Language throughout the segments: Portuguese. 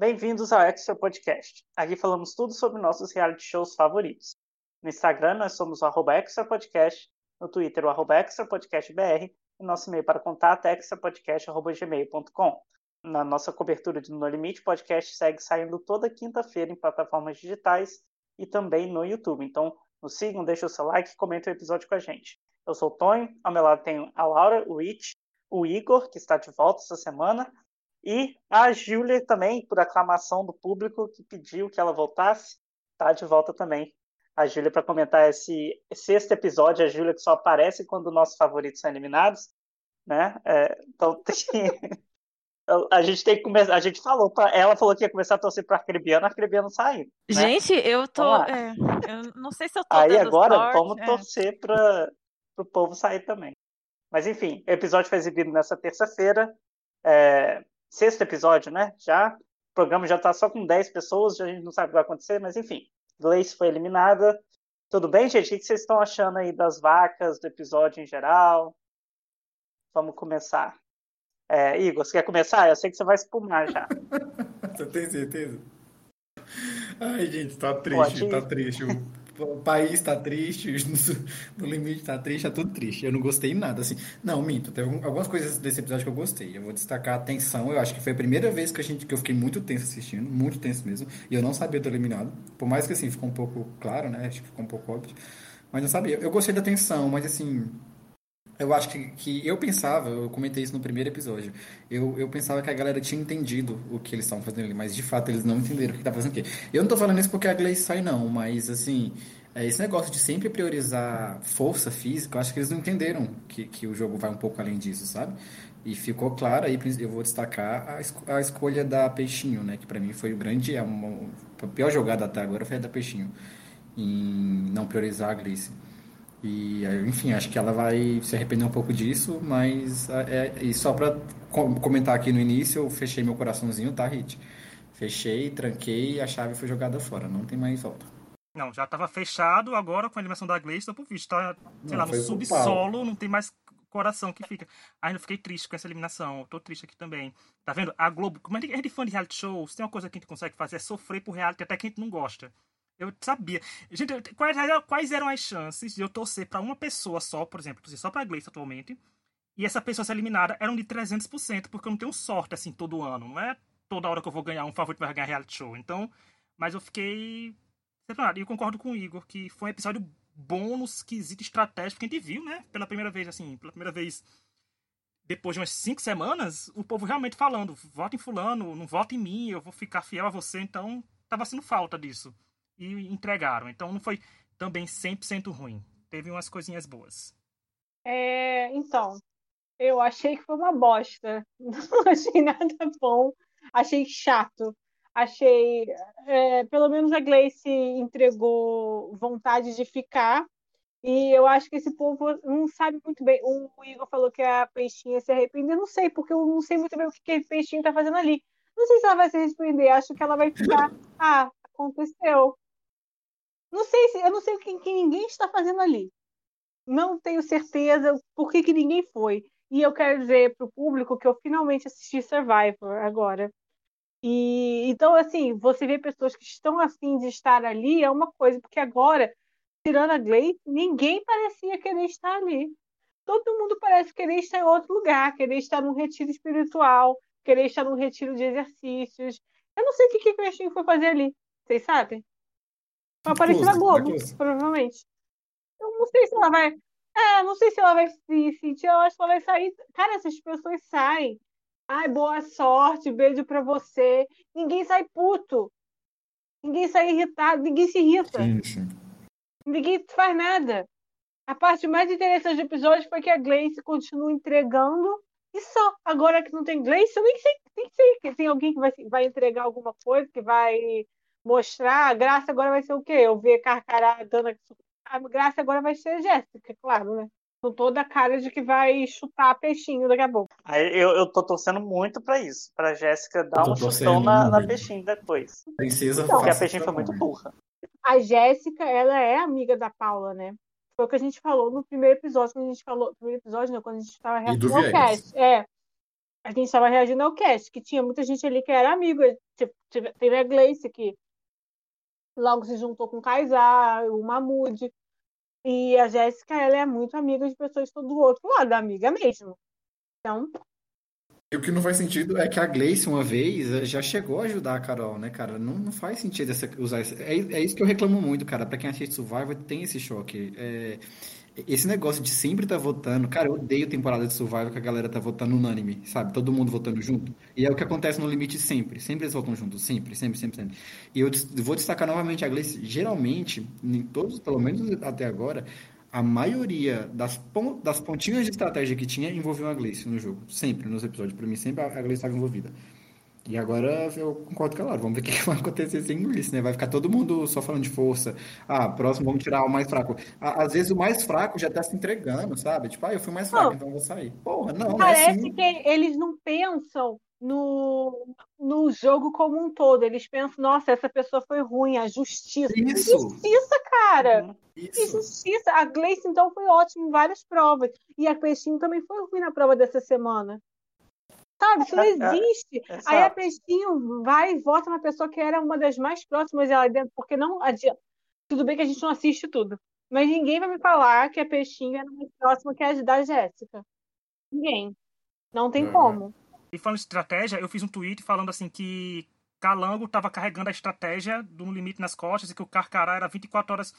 Bem-vindos ao Extra Podcast. Aqui falamos tudo sobre nossos reality shows favoritos. No Instagram, nós somos o arroba Extra Podcast, no Twitter, o arroba Extra Podcast BR, e nosso e-mail para contato é extrapodcast.gmail.com. Na nossa cobertura de No Limite, podcast segue saindo toda quinta-feira em plataformas digitais e também no YouTube. Então, nos sigam, deixem o seu like e comentem o episódio com a gente. Eu sou o Tonho, ao meu lado tenho a Laura, o Rich, o Igor, que está de volta essa semana, e a Júlia também, por aclamação do público que pediu que ela voltasse, está de volta também. A Júlia para comentar esse sexto episódio, a Júlia que só aparece quando nossos favoritos são eliminados, né? É, então tem... a gente tem que começar. A gente falou para ela falou que ia começar a torcer para a Arcrebiano, a Arcrebiano saiu. Né? Gente, eu tô. É, eu não sei se eu tô. Aí agora sorte, vamos é. torcer para o povo sair também. Mas enfim, o episódio foi exibido nessa terça-feira. É, sexto episódio, né? Já. O programa já está só com 10 pessoas, a gente não sabe o que vai acontecer, mas enfim. Gleice foi eliminada. Tudo bem, gente? O que vocês estão achando aí das vacas, do episódio em geral? Vamos começar. É, Igor, você quer começar? Eu sei que você vai espumar já. você tem certeza? Ai, gente, tá triste, Pode tá triste. O país está triste, no limite está triste, está tudo triste. Eu não gostei nada, assim. Não, minto, tem algumas coisas desse episódio que eu gostei. Eu vou destacar a tensão. Eu acho que foi a primeira vez que, a gente, que eu fiquei muito tenso assistindo, muito tenso mesmo. E eu não sabia ter eliminado. Por mais que, assim, ficou um pouco claro, né? Acho que ficou um pouco óbvio. Mas não sabia. Eu gostei da tensão, mas, assim, eu acho que, que eu pensava, eu comentei isso no primeiro episódio, eu, eu pensava que a galera tinha entendido o que eles estavam fazendo ali, mas de fato eles não entenderam o que tá fazendo aqui. Eu não tô falando isso porque a Gleice sai, não, mas assim, é, esse negócio de sempre priorizar força física, eu acho que eles não entenderam que, que o jogo vai um pouco além disso, sabe? E ficou claro aí, eu vou destacar a, esco a escolha da Peixinho, né? Que para mim foi o grande, a, uma, a pior jogada até agora foi a da Peixinho, em não priorizar a Gleice. E, enfim, acho que ela vai se arrepender um pouco disso, mas é, é e só para comentar aqui no início, eu fechei meu coraçãozinho, tá, Hit? Fechei, tranquei e a chave foi jogada fora, não tem mais volta. Não, já estava fechado, agora com a animação da Gleice, tô por visto, tá, sei não, lá, no subsolo, não tem mais coração que fica. Ainda fiquei triste com essa eliminação, tô triste aqui também. Tá vendo? A Globo, como é de fã de reality shows, tem uma coisa que a gente consegue fazer, é sofrer por reality até que a gente não gosta. Eu sabia. Gente, quais, quais eram as chances de eu torcer para uma pessoa só, por exemplo, torcer só pra Gleice atualmente, e essa pessoa ser eliminada eram de 300%, porque eu não tenho sorte assim todo ano. Não é toda hora que eu vou ganhar um favorito vai ganhar reality show. Então, mas eu fiquei. E eu concordo com o Igor que foi um episódio no quesito estratégico que a gente viu, né? Pela primeira vez, assim, pela primeira vez depois de umas cinco semanas, o povo realmente falando: vota em Fulano, não vota em mim, eu vou ficar fiel a você. Então, tava sendo falta disso e entregaram. Então não foi também 100% ruim. Teve umas coisinhas boas. É, então, eu achei que foi uma bosta. Não achei nada bom. Achei chato. Achei. É, pelo menos a Gleice entregou vontade de ficar. E eu acho que esse povo não sabe muito bem. O Igor falou que a peixinha se arrependeu. Eu não sei, porque eu não sei muito bem o que a peixinha tá fazendo ali. Não sei se ela vai se arrepender. Acho que ela vai ficar. Ah, aconteceu. Não sei se eu não sei o que, que ninguém está fazendo ali. Não tenho certeza por que, que ninguém foi. E eu quero dizer para o público que eu finalmente assisti Survivor agora. E então, assim, você vê pessoas que estão afim de estar ali é uma coisa, porque agora, tirando a Gleice, ninguém parecia querer estar ali. Todo mundo parece querer estar em outro lugar, querer estar num retiro espiritual, querer estar num retiro de exercícios. Eu não sei o que, que o Cristinho foi fazer ali. Vocês sabem? Vai aparecer na Globo, provavelmente. Eu não sei se ela vai. É, não sei se ela vai se sentir, eu acho que ela vai sair. Cara, essas pessoas saem. Ai, boa sorte, beijo pra você. Ninguém sai puto. Ninguém sai irritado, ninguém se irrita. Sim, sim. Ninguém faz nada. A parte mais interessante do episódio foi que a Gleice continua entregando e só. Agora que não tem Gleice, eu nem sei, nem sei que tem alguém que vai, vai entregar alguma coisa, que vai mostrar, a graça agora vai ser o quê? Eu ver Carcará dando. A graça agora vai ser Jéssica, claro, né? Com toda a cara de que vai chutar peixinho daqui a pouco. Aí eu, eu tô torcendo muito pra isso, pra Jéssica dar um chutão na, na peixinho depois. Princesa então, Porque a peixinho foi muito burra. A Jéssica, ela é amiga da Paula, né? Foi o que a gente falou no primeiro episódio, quando a gente falou. No primeiro episódio, não, quando a gente tava reagindo ao cast. É. a gente estava reagindo ao cast, que tinha muita gente ali que era amiga. Tipo, teve a Gleice que logo se juntou com o Kaysar, o Mahmoud. E a Jéssica, ela é muito amiga de pessoas do outro lado, amiga mesmo. Então. E o que não faz sentido é que a Gleice, uma vez, eh, já chegou a ajudar a Carol, né, cara? Não, não faz sentido essa, usar isso. É, é isso que eu reclamo muito, cara. Pra quem assiste Survivor, tem esse choque. É, esse negócio de sempre estar tá votando, cara, eu odeio temporada de Survival que a galera tá votando unânime, sabe? Todo mundo votando junto. E é o que acontece no limite sempre. Sempre eles votam juntos, sempre, sempre, sempre, sempre. E eu vou destacar novamente a Gleice. Geralmente, em todos, pelo menos até agora, a maioria das, das pontinhas de estratégia que tinha envolviam a Gleice no jogo. Sempre, nos episódios. Para mim, sempre a Gleice estava envolvida. E agora eu concordo com a Laura. Vamos ver o que vai acontecer sem isso, né? Vai ficar todo mundo só falando de força. Ah, próximo vamos tirar o mais fraco. Às vezes o mais fraco já tá se entregando, sabe? Tipo, ah, eu fui mais fraco, não. então eu vou sair. Porra, não, Parece não é assim. que eles não pensam no, no jogo como um todo. Eles pensam, nossa, essa pessoa foi ruim, a justiça. Isso. Justiça, cara. Uhum. Isso. Que justiça. A Gleice, então, foi ótima em várias provas. E a Peixinho também foi ruim na prova dessa semana. Sabe, isso não é, é, existe. É, é, Aí a Peixinho vai e vota na pessoa que era uma das mais próximas lá dentro, porque não adianta. Tudo bem que a gente não assiste tudo. Mas ninguém vai me falar que a Peixinho era mais próxima que a da Jéssica. Ninguém. Não tem como. E falando de estratégia, eu fiz um tweet falando assim que Calango estava carregando a estratégia do No Limite nas costas e que o Carcará era 24 horas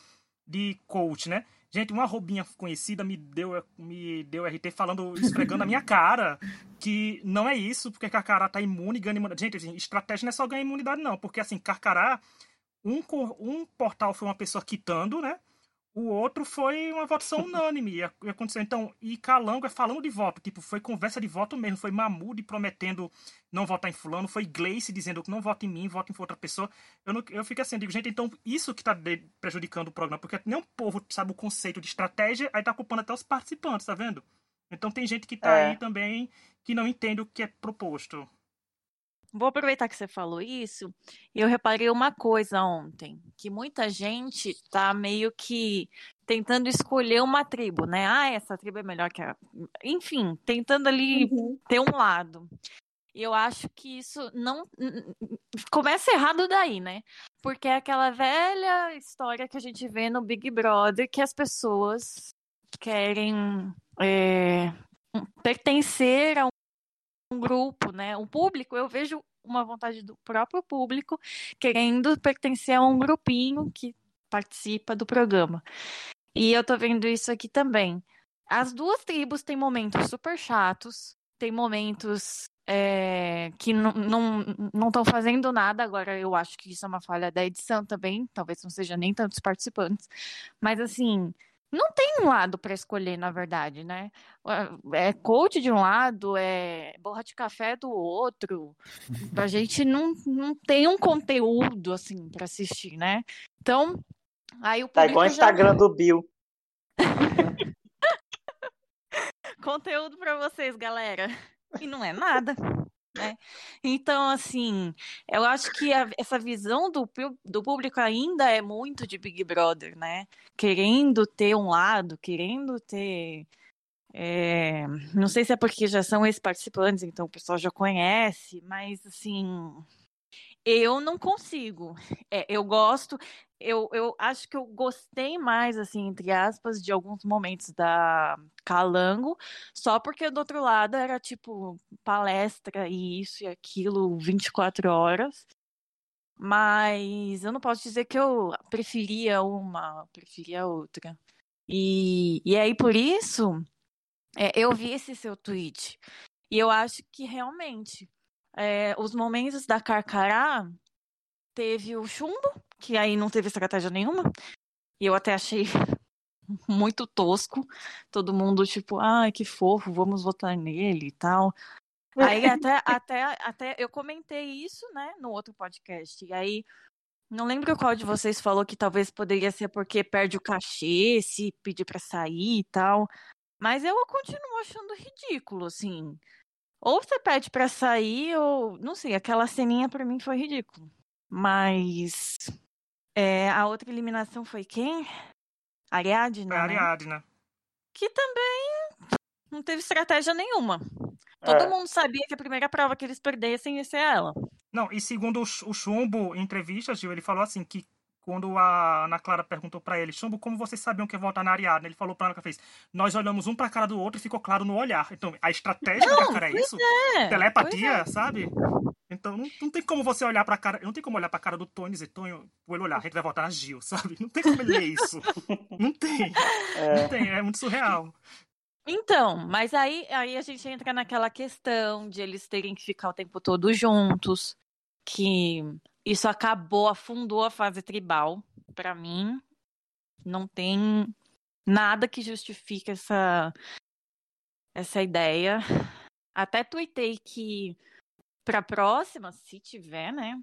de coach, né? Gente, uma roubinha conhecida me deu, me deu RT falando, esfregando na minha cara que não é isso, porque Carcará tá imune e ganha imunidade. Gente, assim, estratégia não é só ganhar imunidade, não. Porque, assim, Carcará, um, um portal foi uma pessoa quitando, né? O outro foi uma votação unânime. E aconteceu. Então, e Calango é falando de voto. Tipo, foi conversa de voto mesmo. Foi Mamude prometendo não votar em fulano. Foi Gleice dizendo que não vota em mim, vota em outra pessoa. Eu, não, eu fico assim, digo, gente, então isso que tá prejudicando o programa. Porque nem o povo sabe o conceito de estratégia, aí tá culpando até os participantes, tá vendo? Então tem gente que tá é. aí também que não entende o que é proposto. Vou aproveitar que você falou isso. Eu reparei uma coisa ontem, que muita gente tá meio que tentando escolher uma tribo, né? Ah, essa tribo é melhor que a. Enfim, tentando ali uhum. ter um lado. E eu acho que isso não começa errado daí, né? Porque é aquela velha história que a gente vê no Big Brother que as pessoas querem é, pertencer a um grupo, né? O público, eu vejo uma vontade do próprio público querendo pertencer a um grupinho que participa do programa. E eu tô vendo isso aqui também. As duas tribos têm momentos super chatos, tem momentos é, que não estão fazendo nada. Agora, eu acho que isso é uma falha da edição também. Talvez não seja nem tantos participantes. Mas, assim, não tem um lado para escolher, na verdade, né? É coach de um lado, é borra de café do outro. A gente não, não tem um conteúdo assim para assistir, né? Então, aí o Tá igual o Instagram já... do Bill. conteúdo para vocês, galera. E não é nada. Né? Então, assim, eu acho que a, essa visão do, do público ainda é muito de Big Brother, né? Querendo ter um lado, querendo ter. É, não sei se é porque já são ex-participantes, então o pessoal já conhece, mas assim, eu não consigo. É, eu gosto, eu, eu acho que eu gostei mais, assim, entre aspas, de alguns momentos da Calango, só porque do outro lado era tipo palestra e isso e aquilo 24 horas. Mas eu não posso dizer que eu preferia uma, preferia outra. E, e aí, por isso, é, eu vi esse seu tweet. E eu acho que realmente é, os momentos da Carcará teve o chumbo, que aí não teve estratégia nenhuma. E eu até achei muito tosco. Todo mundo, tipo, ai, ah, que fofo, vamos votar nele e tal. Aí até, até, até eu comentei isso, né, no outro podcast. E aí, não lembro qual de vocês falou que talvez poderia ser porque perde o cachê, se pedir para sair e tal. Mas eu continuo achando ridículo, assim. Ou você pede para sair, ou. Não sei, aquela ceninha para mim foi ridículo. Mas. É, a outra eliminação foi quem? Ariadna? Foi a? Ariadna. Né? Que também não teve estratégia nenhuma. Todo é. mundo sabia que a primeira prova que eles perdessem ia ser ela. Não, e segundo o Chumbo, em entrevistas, Gil, ele falou assim que quando a Ana Clara perguntou para ele, Chumbo, como vocês sabiam que ia votar na Ariadne? Ele falou para ela que fez, nós olhamos um pra cara do outro e ficou claro no olhar. Então, a estratégia não, do cara é isso? É, Telepatia, é. sabe? Então, não, não tem como você olhar pra cara, não tem como olhar pra cara do Tony e dizer, Tony, vou ele olhar, a gente vai votar na Gil, sabe? Não tem como ele ler isso. não tem. É. Não tem, é muito surreal. Então, mas aí, aí a gente entra naquela questão de eles terem que ficar o tempo todo juntos, que isso acabou, afundou a fase tribal. Para mim, não tem nada que justifique essa essa ideia. Até tuitei que para a próxima, se tiver, né?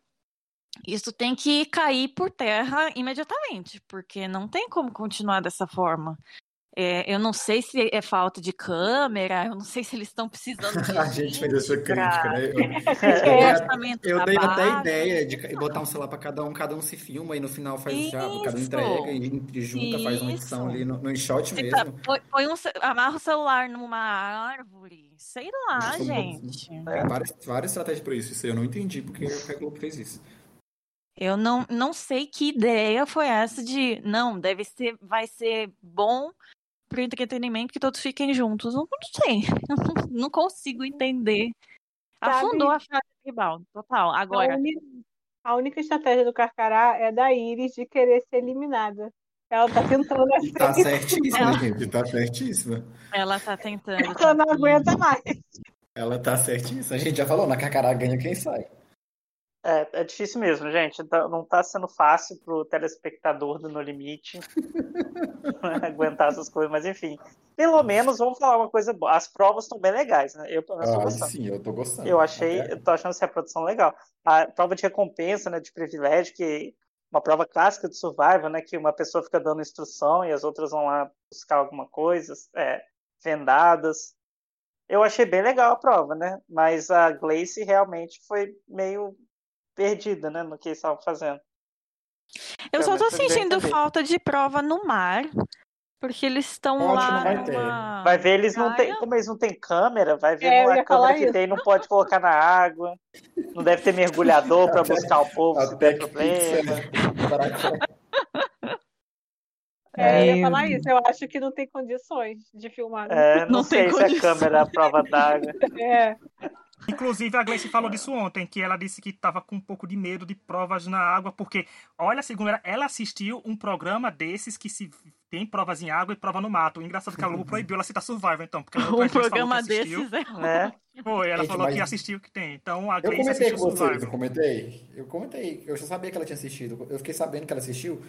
Isso tem que cair por terra imediatamente, porque não tem como continuar dessa forma. É, eu não sei se é falta de câmera, eu não sei se eles estão precisando de. a gente fez essa crítica, né? Eu, eu, eu dei até ideia de botar um celular para cada um, cada um se filma e no final faz Isso. já, cada um entrega e junta, Isso. faz uma edição ali no, no shot mesmo. Põe um, amarra o celular numa árvore, sei lá, gente. É, várias, várias estratégias para isso. Isso eu não entendi porque a Globo fez isso. Eu não, não sei que ideia foi essa de não, deve ser, vai ser bom pro entretenimento que todos fiquem juntos. Não, não sei. Não, não consigo entender. Afundou a fase tribal, total. Agora. A, única, a única estratégia do Carcará é da Iris de querer ser eliminada. Ela tá tentando. Tá certíssima, ela... gente. Tá certíssima. Ela tá tentando. Ela tá não aguenta mais. Ela tá certíssima. A gente já falou, na Carcará ganha quem sai. É, é difícil mesmo, gente. Tá, não está sendo fácil para o telespectador do No Limite aguentar essas coisas, mas enfim. Pelo menos vamos falar uma coisa boa. As provas estão bem legais, né? Eu pelo menos ah, gostando. Sim, eu tô gostando. Eu achei, eu tô achando essa produção legal. A prova de recompensa, né, de privilégio, que uma prova clássica de survival, né, que uma pessoa fica dando instrução e as outras vão lá buscar alguma coisa, é, vendadas. Eu achei bem legal a prova, né? Mas a Glace realmente foi meio perdida, né, no que eles estavam fazendo. Eu só tô sentindo falta de prova no mar. Porque eles estão lá. Vai, numa... vai ver, eles não têm. Como eles não têm câmera, vai ver é, a câmera que isso. tem, não pode colocar na água. Não deve ter mergulhador para buscar o povo se der problema. É, eu ia falar isso, eu acho que não tem condições de filmar. É, não, não sei se a câmera é a prova d'água. É. Inclusive, a Gleice falou disso ontem, que ela disse que estava com um pouco de medo de provas na água, porque, olha, segundo ela, ela assistiu um programa desses que se tem provas em água e prova no mato. O engraçado é que a Globo proibiu ela citar Survivor, então. Porque um programa desses é... Né? Foi, ela Gente, falou mas... que assistiu que tem. Então, a Gleice eu comentei com vocês, eu comentei. Eu comentei. Eu já sabia que ela tinha assistido. Eu fiquei sabendo que ela assistiu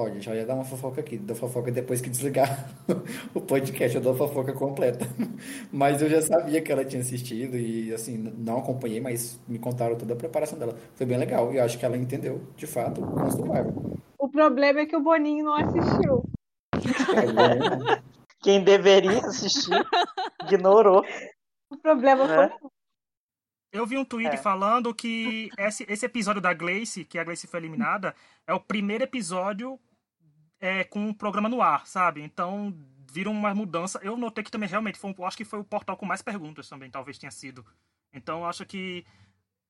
Olha, já ia dar uma fofoca aqui, dou fofoca depois que desligar o podcast, eu dou fofoca completa. Mas eu já sabia que ela tinha assistido e, assim, não acompanhei, mas me contaram toda a preparação dela. Foi bem legal e acho que ela entendeu, de fato, o Survival. O problema é que o Boninho não assistiu. É, Quem deveria assistir, ignorou. O problema né? foi eu vi um tweet é. falando que esse, esse episódio da Glace, que a Glace foi eliminada, é o primeiro episódio é, com um programa no ar, sabe? Então, viram uma mudança. Eu notei que também realmente foi, eu acho que foi o portal com mais perguntas também, talvez tenha sido. Então, acho que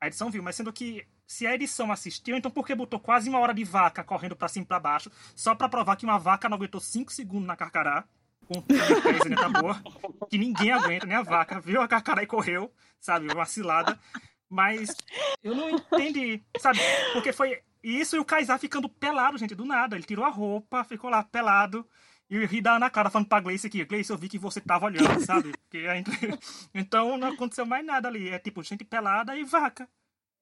a edição viu, mas sendo que se a edição assistiu, então por que botou quase uma hora de vaca correndo para cima e pra baixo, só para provar que uma vaca não aguentou 5 segundos na carcará, com a tá boa, que ninguém aguenta, nem a vaca, viu a carcará e correu, sabe, uma cilada. Mas eu não entendi, sabe, porque foi isso e o Kaysar ficando pelado, gente, do nada. Ele tirou a roupa, ficou lá pelado. E o ri da na cara falando pra Gleice aqui, Gleice, eu vi que você tava olhando, sabe? Gente... Então não aconteceu mais nada ali. É tipo gente pelada e vaca.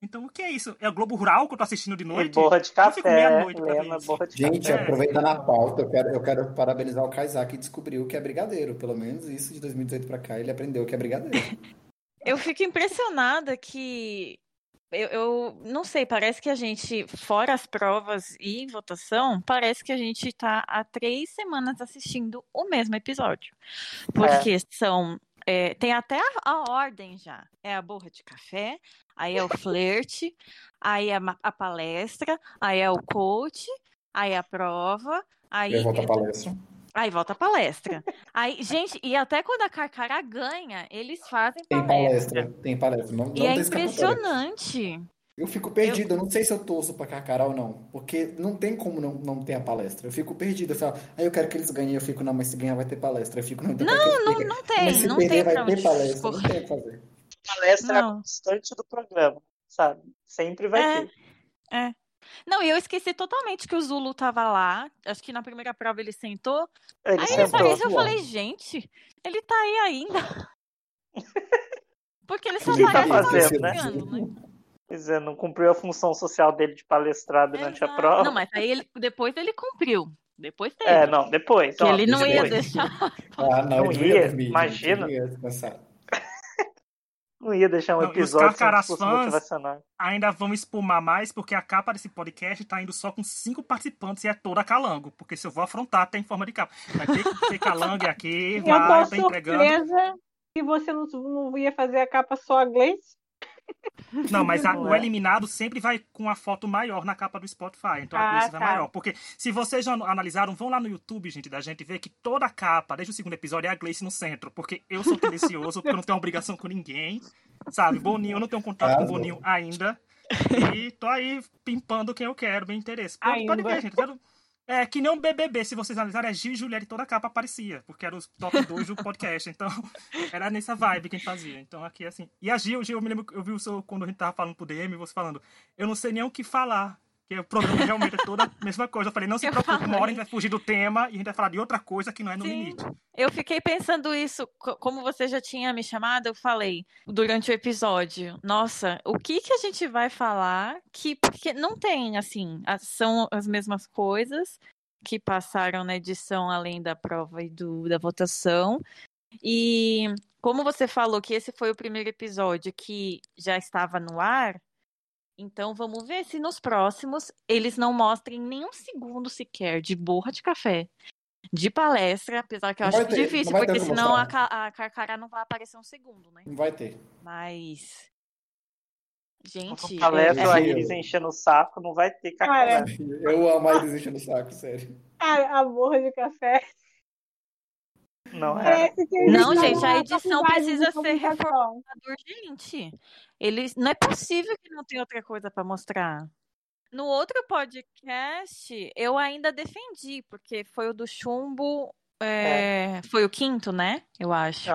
Então o que é isso? É o Globo Rural que eu tô assistindo de noite? E borra de café. Lema, borra de gente, café. aproveitando a pauta, eu quero, eu quero parabenizar o Kaysar que descobriu que é brigadeiro. Pelo menos isso de 2018 pra cá, ele aprendeu que é brigadeiro. Eu fico impressionada que eu, eu, não sei, parece que a gente, fora as provas e votação, parece que a gente está há três semanas assistindo o mesmo episódio. Porque é. são. É, tem até a, a, ordem já. É a borra de café, aí é o flerte, aí é a, a palestra, aí é o coach, aí é a prova, aí. E a palestra. Aí volta a palestra. Aí, gente, e até quando a Carcara ganha, eles fazem Tem palestra. palestra, tem palestra. Não, não E é tem escapatória. impressionante. Eu fico perdido, eu... não sei se eu torço pra Carcará ou não. Porque não tem como não, não ter a palestra. Eu fico perdido. Eu falo, aí eu quero que eles ganhem. Eu fico, não, mas se ganhar vai ter palestra. Eu fico, não, então Não, não, não. Mas tem, se não perder, tem vai pra ter palestra. Não tem o que fazer. Palestra é a Não. constante do programa, sabe? Sempre vai É. ter. É. Não, e eu esqueci totalmente que o Zulu tava lá. Acho que na primeira prova ele sentou. Ele Aí ele sentou. apareceu, eu voando. falei, gente, ele tá aí ainda. Porque ele só ele tá aparece fazendo, né? né? Quer dizer, não cumpriu a função social dele de palestrar durante a Exato. prova. Não, mas aí ele, depois ele cumpriu. Depois teve. É, não, depois. ó, ele não ia depois. deixar. Ah, não, Não ele ia, dormir, imagina. ele ia. Não ia deixar um Não, os episódio sem Carcarás discurso fãs- motivacional. Ainda vão espumar mais, porque a capa desse podcast tá indo só com cinco participantes e é toda calango. Porque se eu vou afrontar, tem forma de capa. Vai ter que ter calango aqui, Eu vai, tô tá entregando. surpresa que você não, não ia fazer a capa só a Gleice. Não, mas a- o é. eliminado sempre vai com a foto maior na capa do Spotify. Então a Ah, Grace vai tá. maior. Porque se vocês já analisaram, vão lá no YouTube, gente, da gente ver que toda a capa, desde o segundo episódio, é a Gleice no centro. Porque eu sou tendencioso, porque eu não tenho obrigação com ninguém. Sabe? Boninho, eu não tenho contato com o. Boninho ainda. E tô aí pimpando quem eu quero, bem interesse. Pode, pode ver, gente. Quero- É que nem um BBB, se vocês analisarem, é Gil e Juliette, toda a capa aparecia, porque era os top 2 do podcast. Então, era nessa vibe que a gente fazia. Então, aqui, assim. E a Gil, Gil, eu me lembro, eu vi o seu, quando a gente tava falando pro DM, você falando, eu não sei nem o que falar. Que o programa realmente é toda a mesma coisa. Eu falei, não se Eu preocupe, uma hora a gente vai fugir do tema e a gente vai falar de outra coisa que não é no Sim. limite. Eu fiquei pensando isso, co- como você já tinha me chamado, eu falei durante o episódio. Nossa, o que que a gente vai falar que porque não tem assim, são as mesmas coisas que passaram na edição além da prova e do, da votação. E como você falou que esse foi o primeiro episódio que já estava no ar, então vamos ver se nos próximos eles não mostrem nem um segundo sequer de borra de café, de palestra, apesar que eu Não acho ter, difícil, porque senão a, ca- a Carcará não vai aparecer um segundo, né? Não vai ter. Mas. Gente, Uma palestra, é- a Iris enchendo o saco, não vai ter Cara, Carcará. Eu amo a Iris enchendo o saco, sério. A, a borra de café. Não é? Não, gente, a edição precisa ser comunicação. urgente. Eles, não é possível que não tenha outra coisa para mostrar. No outro podcast, eu ainda defendi, porque foi o do chumbo, é, foi o quinto, né? Eu acho.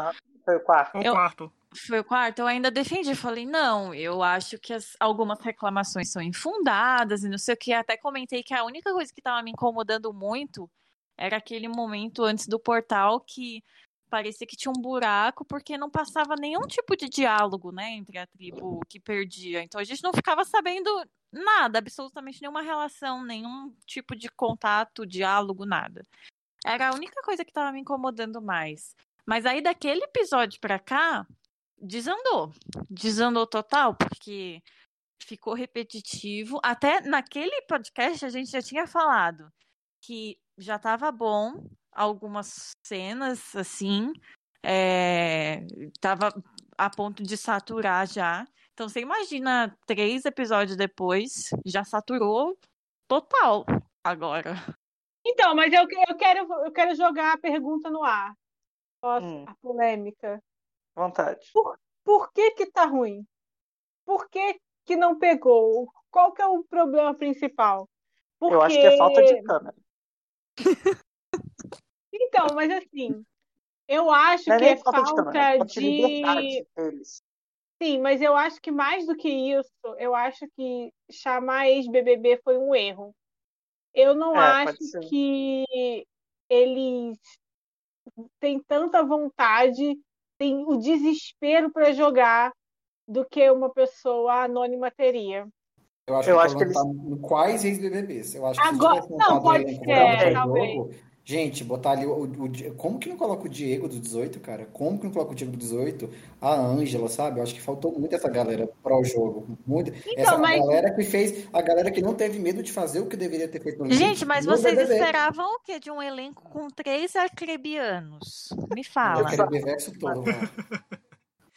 Foi o quarto. O Eu- quarto. Foi o quarto, eu ainda defendi. Falei, não, eu acho que as- algumas reclamações são infundadas e não sei o que. Até comentei que a única coisa que estava me incomodando muito era aquele momento antes do portal que parecia que tinha um buraco porque não passava nenhum tipo de diálogo, né, entre a tribo que perdia. Então a gente não ficava sabendo nada, absolutamente nenhuma relação, nenhum tipo de contato, diálogo, nada. Era a única coisa que estava me incomodando mais. Mas aí daquele episódio pra cá, desandou. Desandou total, porque ficou repetitivo. Até naquele podcast a gente já tinha falado que já estava bom algumas cenas assim, é, tava a ponto de saturar já. Então você imagina três episódios depois, já saturou total agora. Então, mas eu, eu, quero, eu quero jogar a pergunta no ar. Posso, Hum. A polêmica. Vontade. Por que que tá ruim? Por que que não pegou? Qual que é o problema principal? Porque... Eu acho que é falta de câmera. Então, mas assim, eu acho Não que é falta de é falta de de... deles. Sim, mas eu acho que mais do que isso, eu acho que chamar ex-BBB foi um erro. Eu não É, acho que eles têm tanta vontade, têm o desespero para jogar do que uma pessoa anônima teria. Eu acho Eu que acho que problema tá em quais ex-BBBs. Eu acho que Agora- se não, pode o elenco ser, jogo, gente, botar ali o, o Como que não coloca o Diego do 18, cara? Como que não coloca o Diego do 18? A Ângela, sabe? Eu acho que faltou muito essa galera para o jogo. Muito. essa Então, mas- galera que fez. A galera que não teve medo de fazer o que deveria ter feito no Gente, mas vocês BBB. esperavam o quê de um elenco com três arcrebianos? Me Eu fala. ver verso todo, mano.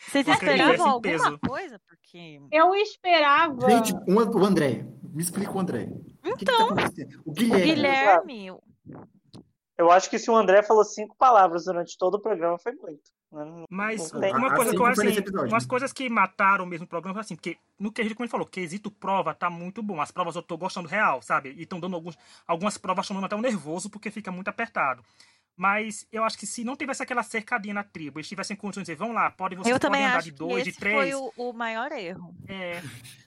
Vocês esperavam alguma peso. coisa? Porque. Eu esperava. Gente, um- o André. Me explica o André. O que que tá Então? O O Guilherme. Guilherme. Eu acho que se o André falou cinco palavras durante todo o programa, foi muito. Mas uma coisa que eu assim, umas coisas que mataram mesmo o programa, assim, porque no que a gente, como ele falou, quesito prova tá muito bom. As provas eu tô gostando real, sabe? E estão dando alguns, algumas provas chamando até um nervoso porque fica muito apertado. Mas eu acho que se não tivesse aquela cercadinha na tribo, eles tivessem condições de dizer, vão lá, pode, vocês eu podem andar de dois, de três. foi o, o, maior erro. É.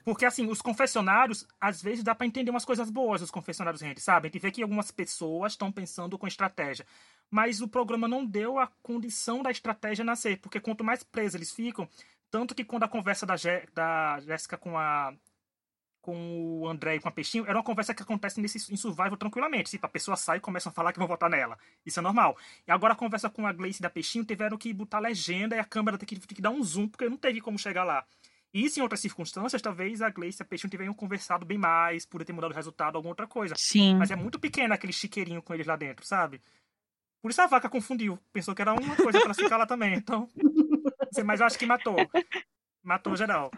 Porque assim, os confessionários, às vezes dá para entender umas coisas boas dos confessionários, gente, sabe? A gente vê que algumas pessoas estão pensando com estratégia. Mas o programa não deu a condição da estratégia nascer, porque quanto mais presos eles ficam, tanto que quando a conversa da, da Jéssica com a com o André e com a Peixinho, era uma conversa que acontece nesse, em Survival tranquilamente. Tipo, a pessoa sai e começa a falar que vão votar nela. Isso é normal. E agora a conversa com a Gleice da Peixinho tiveram que botar legenda e a câmera tem que, tem que dar um zoom, porque não teve como chegar lá. E isso em outras circunstâncias, talvez a Gleice e a Peixinho tivessem conversado bem mais, por ter mudado o resultado, alguma outra coisa. Sim. Mas é muito pequeno aquele chiqueirinho com eles lá dentro, sabe? Por isso a vaca confundiu. Pensou que era uma coisa para ficar lá também. Então. Mas eu acho que matou. Matou geral.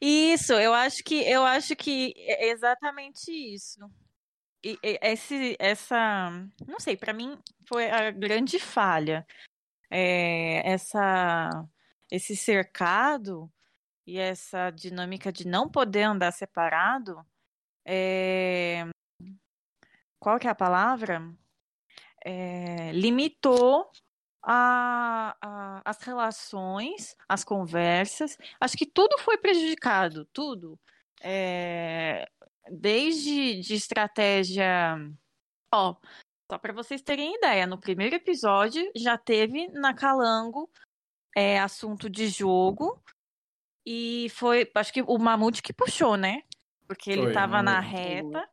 Isso, eu acho que eu acho que é exatamente isso. E, esse, essa, não sei, para mim foi a grande falha. É, essa, esse cercado e essa dinâmica de não poder andar separado. É, qual que é a palavra? É, limitou a, a, as relações, as conversas. Acho que tudo foi prejudicado, tudo. É, desde de estratégia. Ó, só para vocês terem ideia, no primeiro episódio já teve na Calango é, assunto de jogo. E foi, acho que o Mamute que puxou, né? Porque ele estava na reta.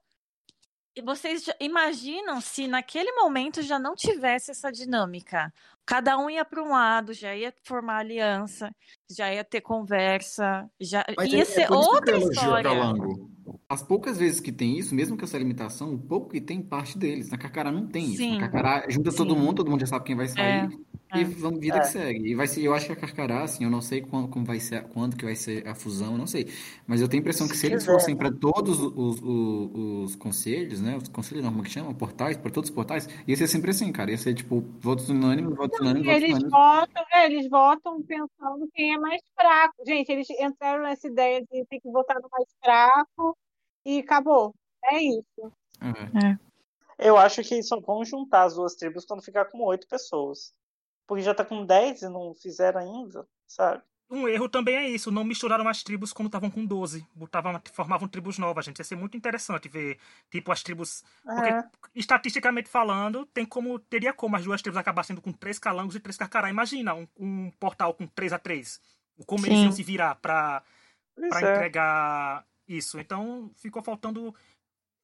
E vocês imaginam se naquele momento já não tivesse essa dinâmica? Cada um ia para um lado, já ia formar aliança, já ia ter conversa, já Mas ia é, ser é outra história. As poucas vezes que tem isso, mesmo com essa limitação, o pouco que tem parte deles. Na Carcará não tem isso. Sim. Na Carcará junta Sim. todo mundo, todo mundo já sabe quem vai sair. É. E é. vamos vida é. que segue. E vai ser, eu acho que a Carcará, assim, eu não sei quando, como vai ser, quando que vai ser a fusão, eu não sei. Mas eu tenho a impressão que se, se eles fossem para todos os, os, os, conselhos, né? Os conselhos, como é que chama? Portais, para todos os portais, ia ser sempre assim, cara. Ia ser tipo, votos unânimes, votos unânimes, votos eles Votam, é, eles votam pensando quem é mais fraco. Gente, eles entraram nessa ideia de ter que votar no mais fraco e acabou. É isso. É. é. Eu acho que só vão juntar as duas tribos quando ficar com oito pessoas. Porque já tá com 10 e não fizeram ainda, sabe? Um erro também é isso, não misturaram as tribos quando estavam com 12. Botavam, formavam tribos novas, gente. Ia ser muito interessante ver, tipo, as tribos. Porque, é. estatisticamente falando, tem como. Teria como as duas tribos acabar sendo com três calangos e três carcará. Imagina um, um portal com 3 a 3 Como eles iam se virar pra, pra é. entregar isso. Então ficou faltando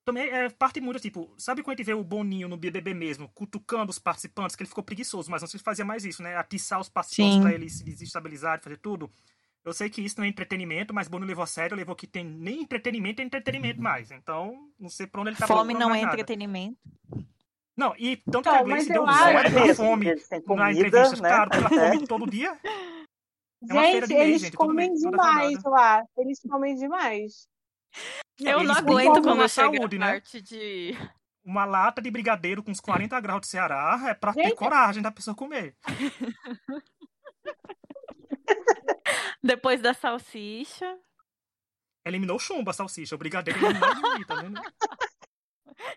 também é parte muito, tipo, sabe quando a gente vê o Boninho no BBB mesmo, cutucando os participantes, que ele ficou preguiçoso, mas antes ele fazia mais isso, né? Atiçar os participantes Sim. pra eles se desestabilizarem, fazer tudo. Eu sei que isso não é entretenimento, mas Bono levou a sério, levou que tem nem entretenimento é entretenimento mais. Então, não sei pra onde ele tá Fome não é nada. entretenimento. Não, e tanto que a Gleice deu zero pra fome na entrevista. Né? Claro, ela come todo dia. É gente, eles gente, comem demais lá. Eles comem demais. Eu não aguento quando eu chego saúde, né? parte de... Uma lata de brigadeiro com uns 40 graus de Ceará é pra Gente. ter coragem da pessoa comer. Depois da salsicha. Eliminou o chumbo, a salsicha. O brigadeiro eliminou de tá vendo?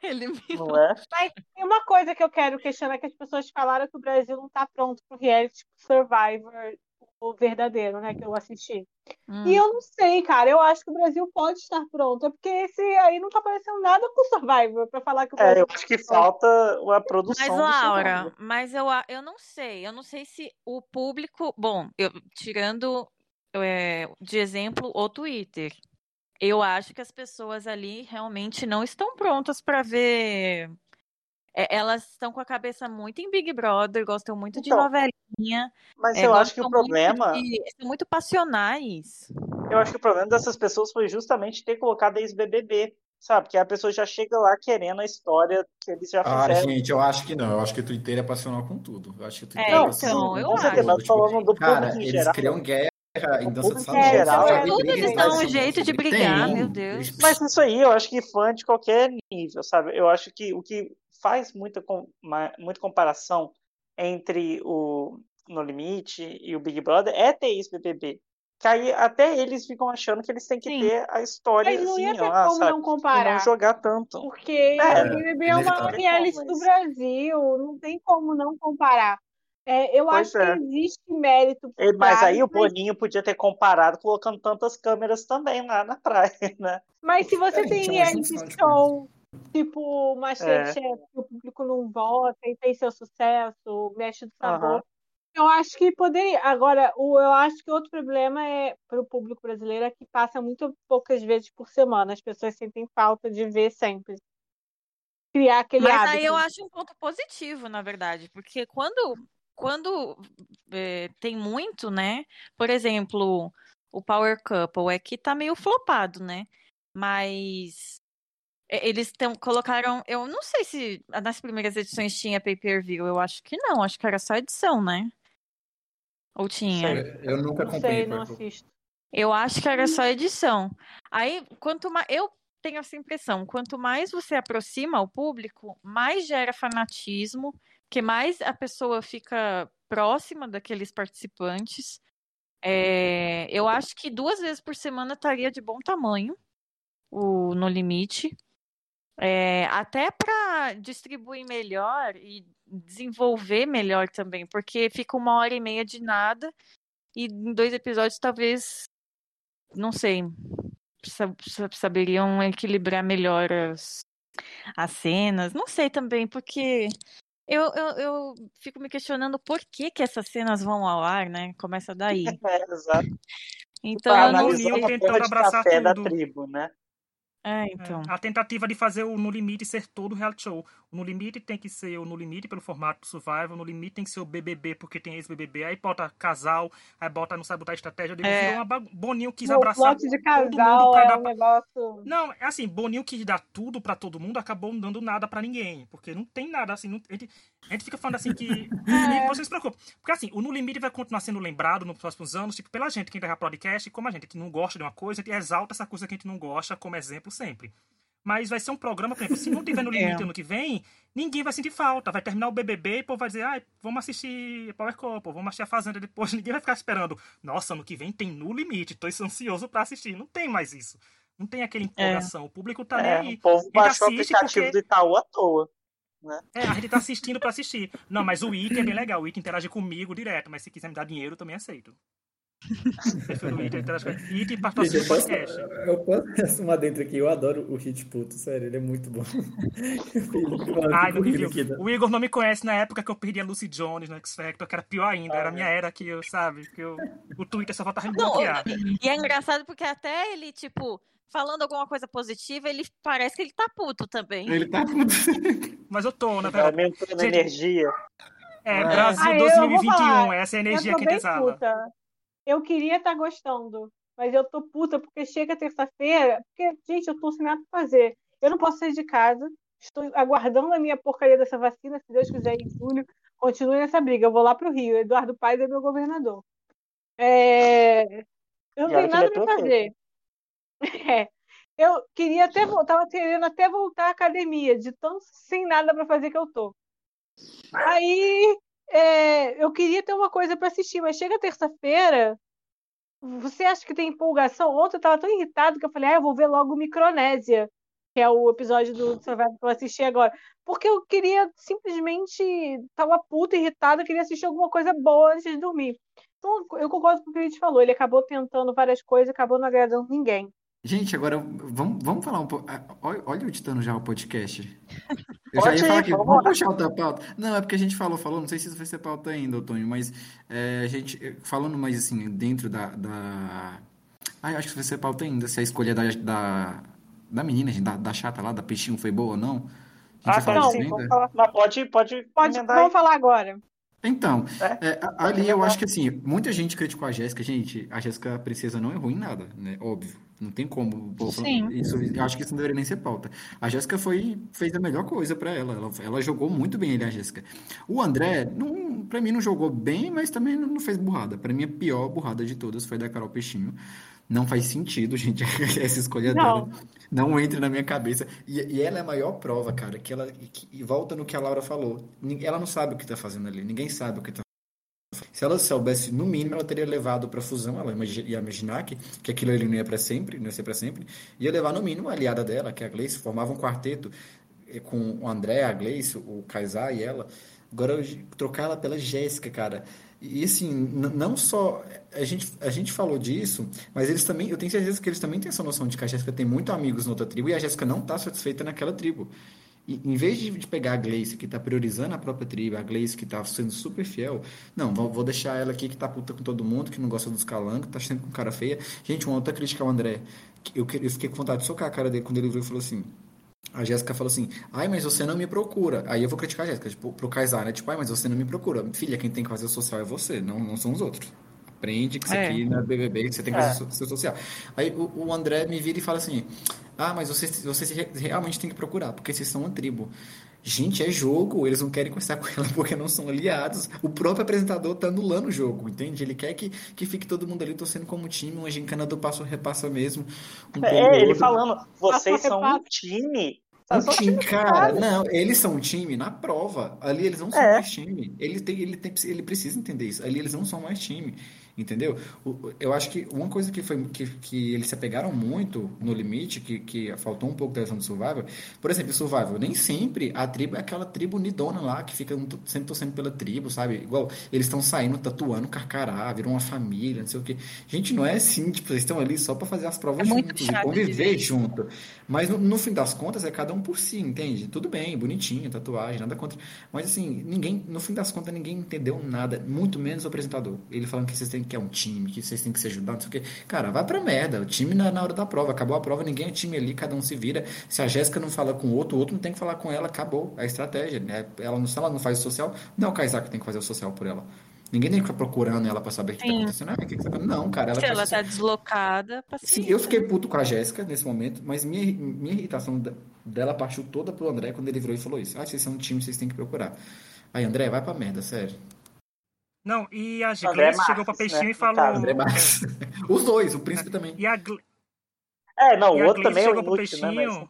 Eliminou. Não é? Mas tem uma coisa que eu quero questionar, que as pessoas falaram que o Brasil não tá pronto pro reality Survivor o verdadeiro, né, que eu assisti. Hum. E eu não sei, cara, eu acho que o Brasil pode estar pronto, é porque esse aí não tá aparecendo nada com o Survivor para falar que o É, eu acho que falta a produção. Mas Laura, mas eu, eu não sei, eu não sei se o público, bom, eu tirando é, de exemplo o Twitter. Eu acho que as pessoas ali realmente não estão prontas para ver é, elas estão com a cabeça muito em Big Brother, gostam muito então, de novelinha. Mas é, eu acho que o problema. De, são muito passionais. Eu acho que o problema dessas pessoas foi justamente ter colocado ex-BBB. Sabe? Que a pessoa já chega lá querendo a história que eles já fizeram. Ah, gente, eu acho que não. Eu acho que o Twitter é passional com tudo. Eu acho que o Twitter é, é então, eu acho. Mas falando do Cara, eles geral. criam guerra em dança de salão. É, geral, é, tudo eles dão um jeito de brigar, tem. meu Deus. Mas isso aí, eu acho que fã de qualquer nível, sabe? Eu acho que o que faz muita, muita comparação entre o No Limite e o Big Brother é ter ex-BBB. Que aí até eles ficam achando que eles têm que Sim. ter a história. Mas não ia ter lá, como sabe? não comparar. E não jogar tanto. Porque é, o BBB é uma reality do Brasil, não tem como não comparar. É, eu pois acho é. que existe mérito. Por mas trás, aí o Boninho podia ter comparado colocando tantas câmeras também lá na praia, né? Mas se você é, tem reality show, tipo Masterchef, é. que o público não vota e tem seu sucesso, mexe do sabor. Uhum. Eu acho que poderia. Agora, o, eu acho que outro problema é para o público brasileiro é que passa muito poucas vezes por semana. As pessoas sentem falta de ver sempre. Criar aquele Mas hábito. aí eu acho um ponto positivo, na verdade, porque quando quando é, tem muito, né? Por exemplo, o Power Couple é que tá meio flopado, né? Mas eles tão, colocaram. Eu não sei se nas primeiras edições tinha pay-per-view. Eu acho que não, acho que era só edição, né? Ou tinha? Eu nunca. Não sei, não assisto. Eu acho que era só edição. Aí, quanto mais. Eu tenho essa impressão, quanto mais você aproxima o público, mais gera fanatismo que mais a pessoa fica próxima daqueles participantes. É, eu acho que duas vezes por semana estaria de bom tamanho o No Limite. É, até para distribuir melhor e desenvolver melhor também, porque fica uma hora e meia de nada e em dois episódios talvez, não sei, saberiam equilibrar melhor as, as cenas. Não sei também, porque eu, eu, eu fico me questionando por que, que essas cenas vão ao ar, né? Começa daí. É, exato. Então, eu não vi. tentando abraçar tudo. da tribo, né? É, então. É, a tentativa de fazer o No Limite ser todo o reality show. O No Limite tem que ser o No Limite pelo formato do Survival, o No Limite tem que ser o BBB porque tem ex-BBB, aí bota casal, aí bota não sabe botar estratégia. É. Uma... Boninho quis abraçar de casal todo mundo pra é dar... um negócio... Não, é assim, Boninho quis dar tudo pra todo mundo, acabou não dando nada pra ninguém, porque não tem nada assim, não... a, gente... a, gente, fica falando assim que... é. Você se preocupe. Porque assim, o No Limite vai continuar sendo lembrado nos próximos anos, tipo, pela gente que entra podcast, como a gente que não gosta de uma coisa, a gente exalta essa coisa que a gente não gosta como exemplo sempre. Mas vai ser um programa, por exemplo, se não tiver no limite é. ano que vem, ninguém vai sentir falta. Vai terminar o BBB e o povo vai dizer, ah, vamos assistir Power Couple, vamos assistir a Fazenda depois. Ninguém vai ficar esperando, nossa, ano que vem tem no limite, tô ansioso para assistir. Não tem mais isso. Não tem aquela empolgação. É. O público tá é, aí. O povo baixou o aplicativo porque... do Itaú à toa. Né? É, a gente tá assistindo para assistir. Não, mas o It é bem legal. O It interage comigo direto, mas se quiser me dar dinheiro, eu também aceito. Hit patrocina o podcast. Eu posso uma dentro aqui, eu adoro o Hit Puto, sério, ele é muito bom. Ai, não viu. O Igor não me conhece na época que eu perdi a Lucy Jones no X Factor, que era pior ainda, ah, era a minha era que eu, sabe, que eu, o Twitter só faltava me bloquear. E é engraçado porque até ele, tipo, falando alguma coisa positiva, ele parece que ele tá puto também. Ele tá puto. Mas eu tô, na verdade. Aumentando energia. É, Brasil ah, 2021, essa é a energia que a gente exala. Puta. Eu queria estar tá gostando, mas eu tô puta porque chega terça-feira, porque, gente, eu tô sem nada pra fazer. Eu não posso sair de casa, estou aguardando a minha porcaria dessa vacina, se Deus quiser, em julho, continue nessa briga. Eu vou lá pro Rio, Eduardo Paes é meu governador. É... Eu não tenho nada pra fazer. É. Eu queria até voltar, tava querendo até voltar à academia, de tão sem nada para fazer que eu tô. Aí é, eu queria ter uma coisa para assistir, mas chega terça-feira, você acha que tem empolgação? Ontem eu tava tão irritado que eu falei, ah, eu vou ver logo Micronésia, que é o episódio do Survivor que eu assisti agora. Porque eu queria simplesmente. Tava puta, irritada, queria assistir alguma coisa boa antes de dormir. Então, eu concordo com o que a gente falou. Ele acabou tentando várias coisas, acabou não agradando ninguém. Gente, agora vamos, vamos falar um pouco. Olha, o Titano já o podcast. Eu já ia falar aqui, vamos puxar outra pauta. Não, é porque a gente falou, falou, não sei se isso vai ser pauta ainda, Otônio, mas é, a gente, falando mais assim, dentro da. da... Ah, eu acho que vai ser pauta ainda, se a escolha da, da, da menina, da, da chata lá, da peixinho foi boa ou não. Ah, não, sim, vamos falar. pode, pode, pode vamos falar agora. Então, é? É, ali eu acho que assim, muita gente criticou a Jéssica. Gente, a Jéssica Princesa não errou em nada, né? Óbvio. Não tem como. Sim. Isso, eu acho que isso não deveria nem ser pauta. A Jéssica foi, fez a melhor coisa para ela. ela. Ela jogou muito bem ele, a Jéssica. O André, não, pra mim não jogou bem, mas também não fez burrada. Pra mim, a pior burrada de todas foi da Carol Peixinho. Não faz sentido, gente, essa escolha não. dela. Não entra na minha cabeça. E, e, ela é a maior prova, cara, que ela. Que, e volta no que a Laura falou. Ela não sabe o que tá fazendo ali. Ninguém sabe o que tá se ela soubesse, no mínimo, ela teria levado para fusão, ela ia imaginar que, que aquilo ali não ia para sempre, não ia ser para sempre, ia levar, no mínimo, a aliada dela, que é a Gleice, formava um quarteto eh, com o André, a Gleice, o Kaysar e ela. Agora, trocar ela pela Jéssica, cara. E assim, não só a gente, a gente falou disso, mas eles também, eu tenho certeza que eles também têm essa noção de que a Jéssica tem muito amigos na outra tribo e a Jéssica não está satisfeita naquela tribo. E, em vez de, pegar a Gleice, que está priorizando a própria tribo, a Gleice que está sendo super fiel, não, vou, vou, deixar ela aqui que está puta com todo mundo, que não gosta dos calangos, está sempre com cara feia. Gente, uma outra crítica ao André, eu, eu fiquei com vontade de socar a cara dele quando ele veio e falou assim, a Jéssica falou assim, ai, mas você não me procura. Aí eu vou criticar a Jéssica, tipo, pro Kaysar, né? Tipo, ai, mas você não me procura. Filha, quem tem que fazer o social é você, não, não são os outros. Aprende que isso é. aqui não é BBB, que você tem que fazer é. o seu social. Aí o, o, André me vira e fala assim, ah, mas vocês, vocês realmente têm que procurar, porque vocês são uma tribo. Gente, é jogo, eles não querem conversar com ela porque não são aliados. O próprio apresentador tá anulando o jogo, entende? Ele quer que, que fique todo mundo ali torcendo como time, uma gincana do passo repassa mesmo. Um é, ele falando, vocês são um time um time, cara. Não, eles são um time na prova. Ali eles não são é. mais time. Ele, tem, ele, tem, ele precisa entender isso. Ali eles não são mais time. Entendeu? Eu acho que uma coisa que foi que, que eles se apegaram muito no limite, que, que faltou um pouco da visão do Survival, por exemplo, Survival, nem sempre a tribo é aquela tribo unidona lá, que fica sempre torcendo pela tribo, sabe? Igual eles estão saindo, tatuando carcará, viram uma família, não sei o que. Gente, não é assim, tipo, eles estão ali só para fazer as provas é juntos, conviver junto. Mas no, no, fim das contas é cada um por si, entende? Tudo bem, bonitinho, tatuagem, nada contra. Mas assim, ninguém, no fim das contas, ninguém entendeu nada, muito menos o apresentador. Ele falando que vocês têm que é um time, que vocês têm que se ajudar, não sei o quê. Cara, vai pra merda. O time na, na hora da prova. Acabou a prova, ninguém é time ali, cada um se vira. Se a Jéssica não fala com o outro, o outro não tem que falar com ela, acabou a estratégia. Né? Ela não, se ela não faz o social, não é o Kaysar que tem que fazer o social por ela. Ninguém tem que ficar procurando ela pra saber o que tá acontecendo. Ah, que que tá... Não, cara. Ela Se ela tá deslocada, Sim, eu fiquei puto com a Jéssica nesse momento, mas minha, minha irritação dela partiu toda pro André quando ele virou e falou isso. Ah, vocês são um time, vocês têm que procurar. Aí, André, vai pra merda, sério. Não, e a Gleice chegou pra Peixinho né? e falou. André Marques. Os dois, o príncipe também. E a É, não, o outro também é o inútil, Peixinho, né? Mas...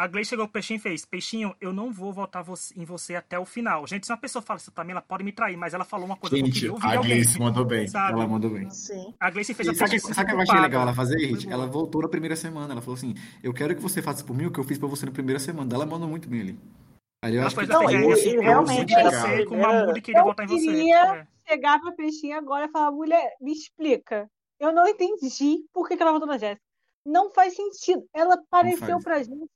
A Gleice chegou pro Peixinho e fez: Peixinho, eu não vou votar em você até o final. Gente, se uma pessoa fala isso também, ela pode me trair, mas ela falou uma coisa Gente, que eu a Gleice mandou bem. Sabe? Ela mandou bem. Sim. A Gleice fez e, Sabe o que eu achei legal ela fazer, Hit? Ela voltou na primeira semana. Ela falou assim: Eu quero que você faça por mim o que eu fiz pra você na primeira semana. Ela mandou muito bem ali. Ali eu acho que não, eu, assim, eu, realmente eu, com uma que queria votar em você. queria é. chegar pra Peixinha agora e falar, mulher, me explica. Eu não entendi por que, que ela votou na Jéssica. Não faz sentido. Ela apareceu pra gente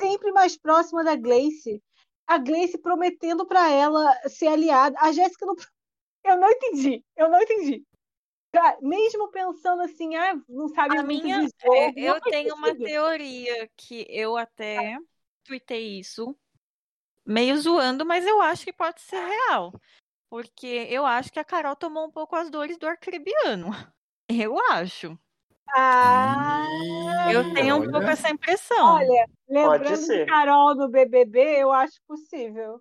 sempre mais próxima da Gleice. A Gleice prometendo para ela ser aliada. A Jéssica não. Eu não entendi. Eu não entendi. Mesmo pensando assim, ah, não sabe a minha, jogo, é, Eu tenho uma teoria que eu até tuitei isso, meio zoando, mas eu acho que pode ser real. Porque eu acho que a Carol tomou um pouco as dores do arcrebiano. Eu acho. Ah, eu tenho um pouco essa impressão. Olha, lembrando de Carol no BBB, eu acho possível.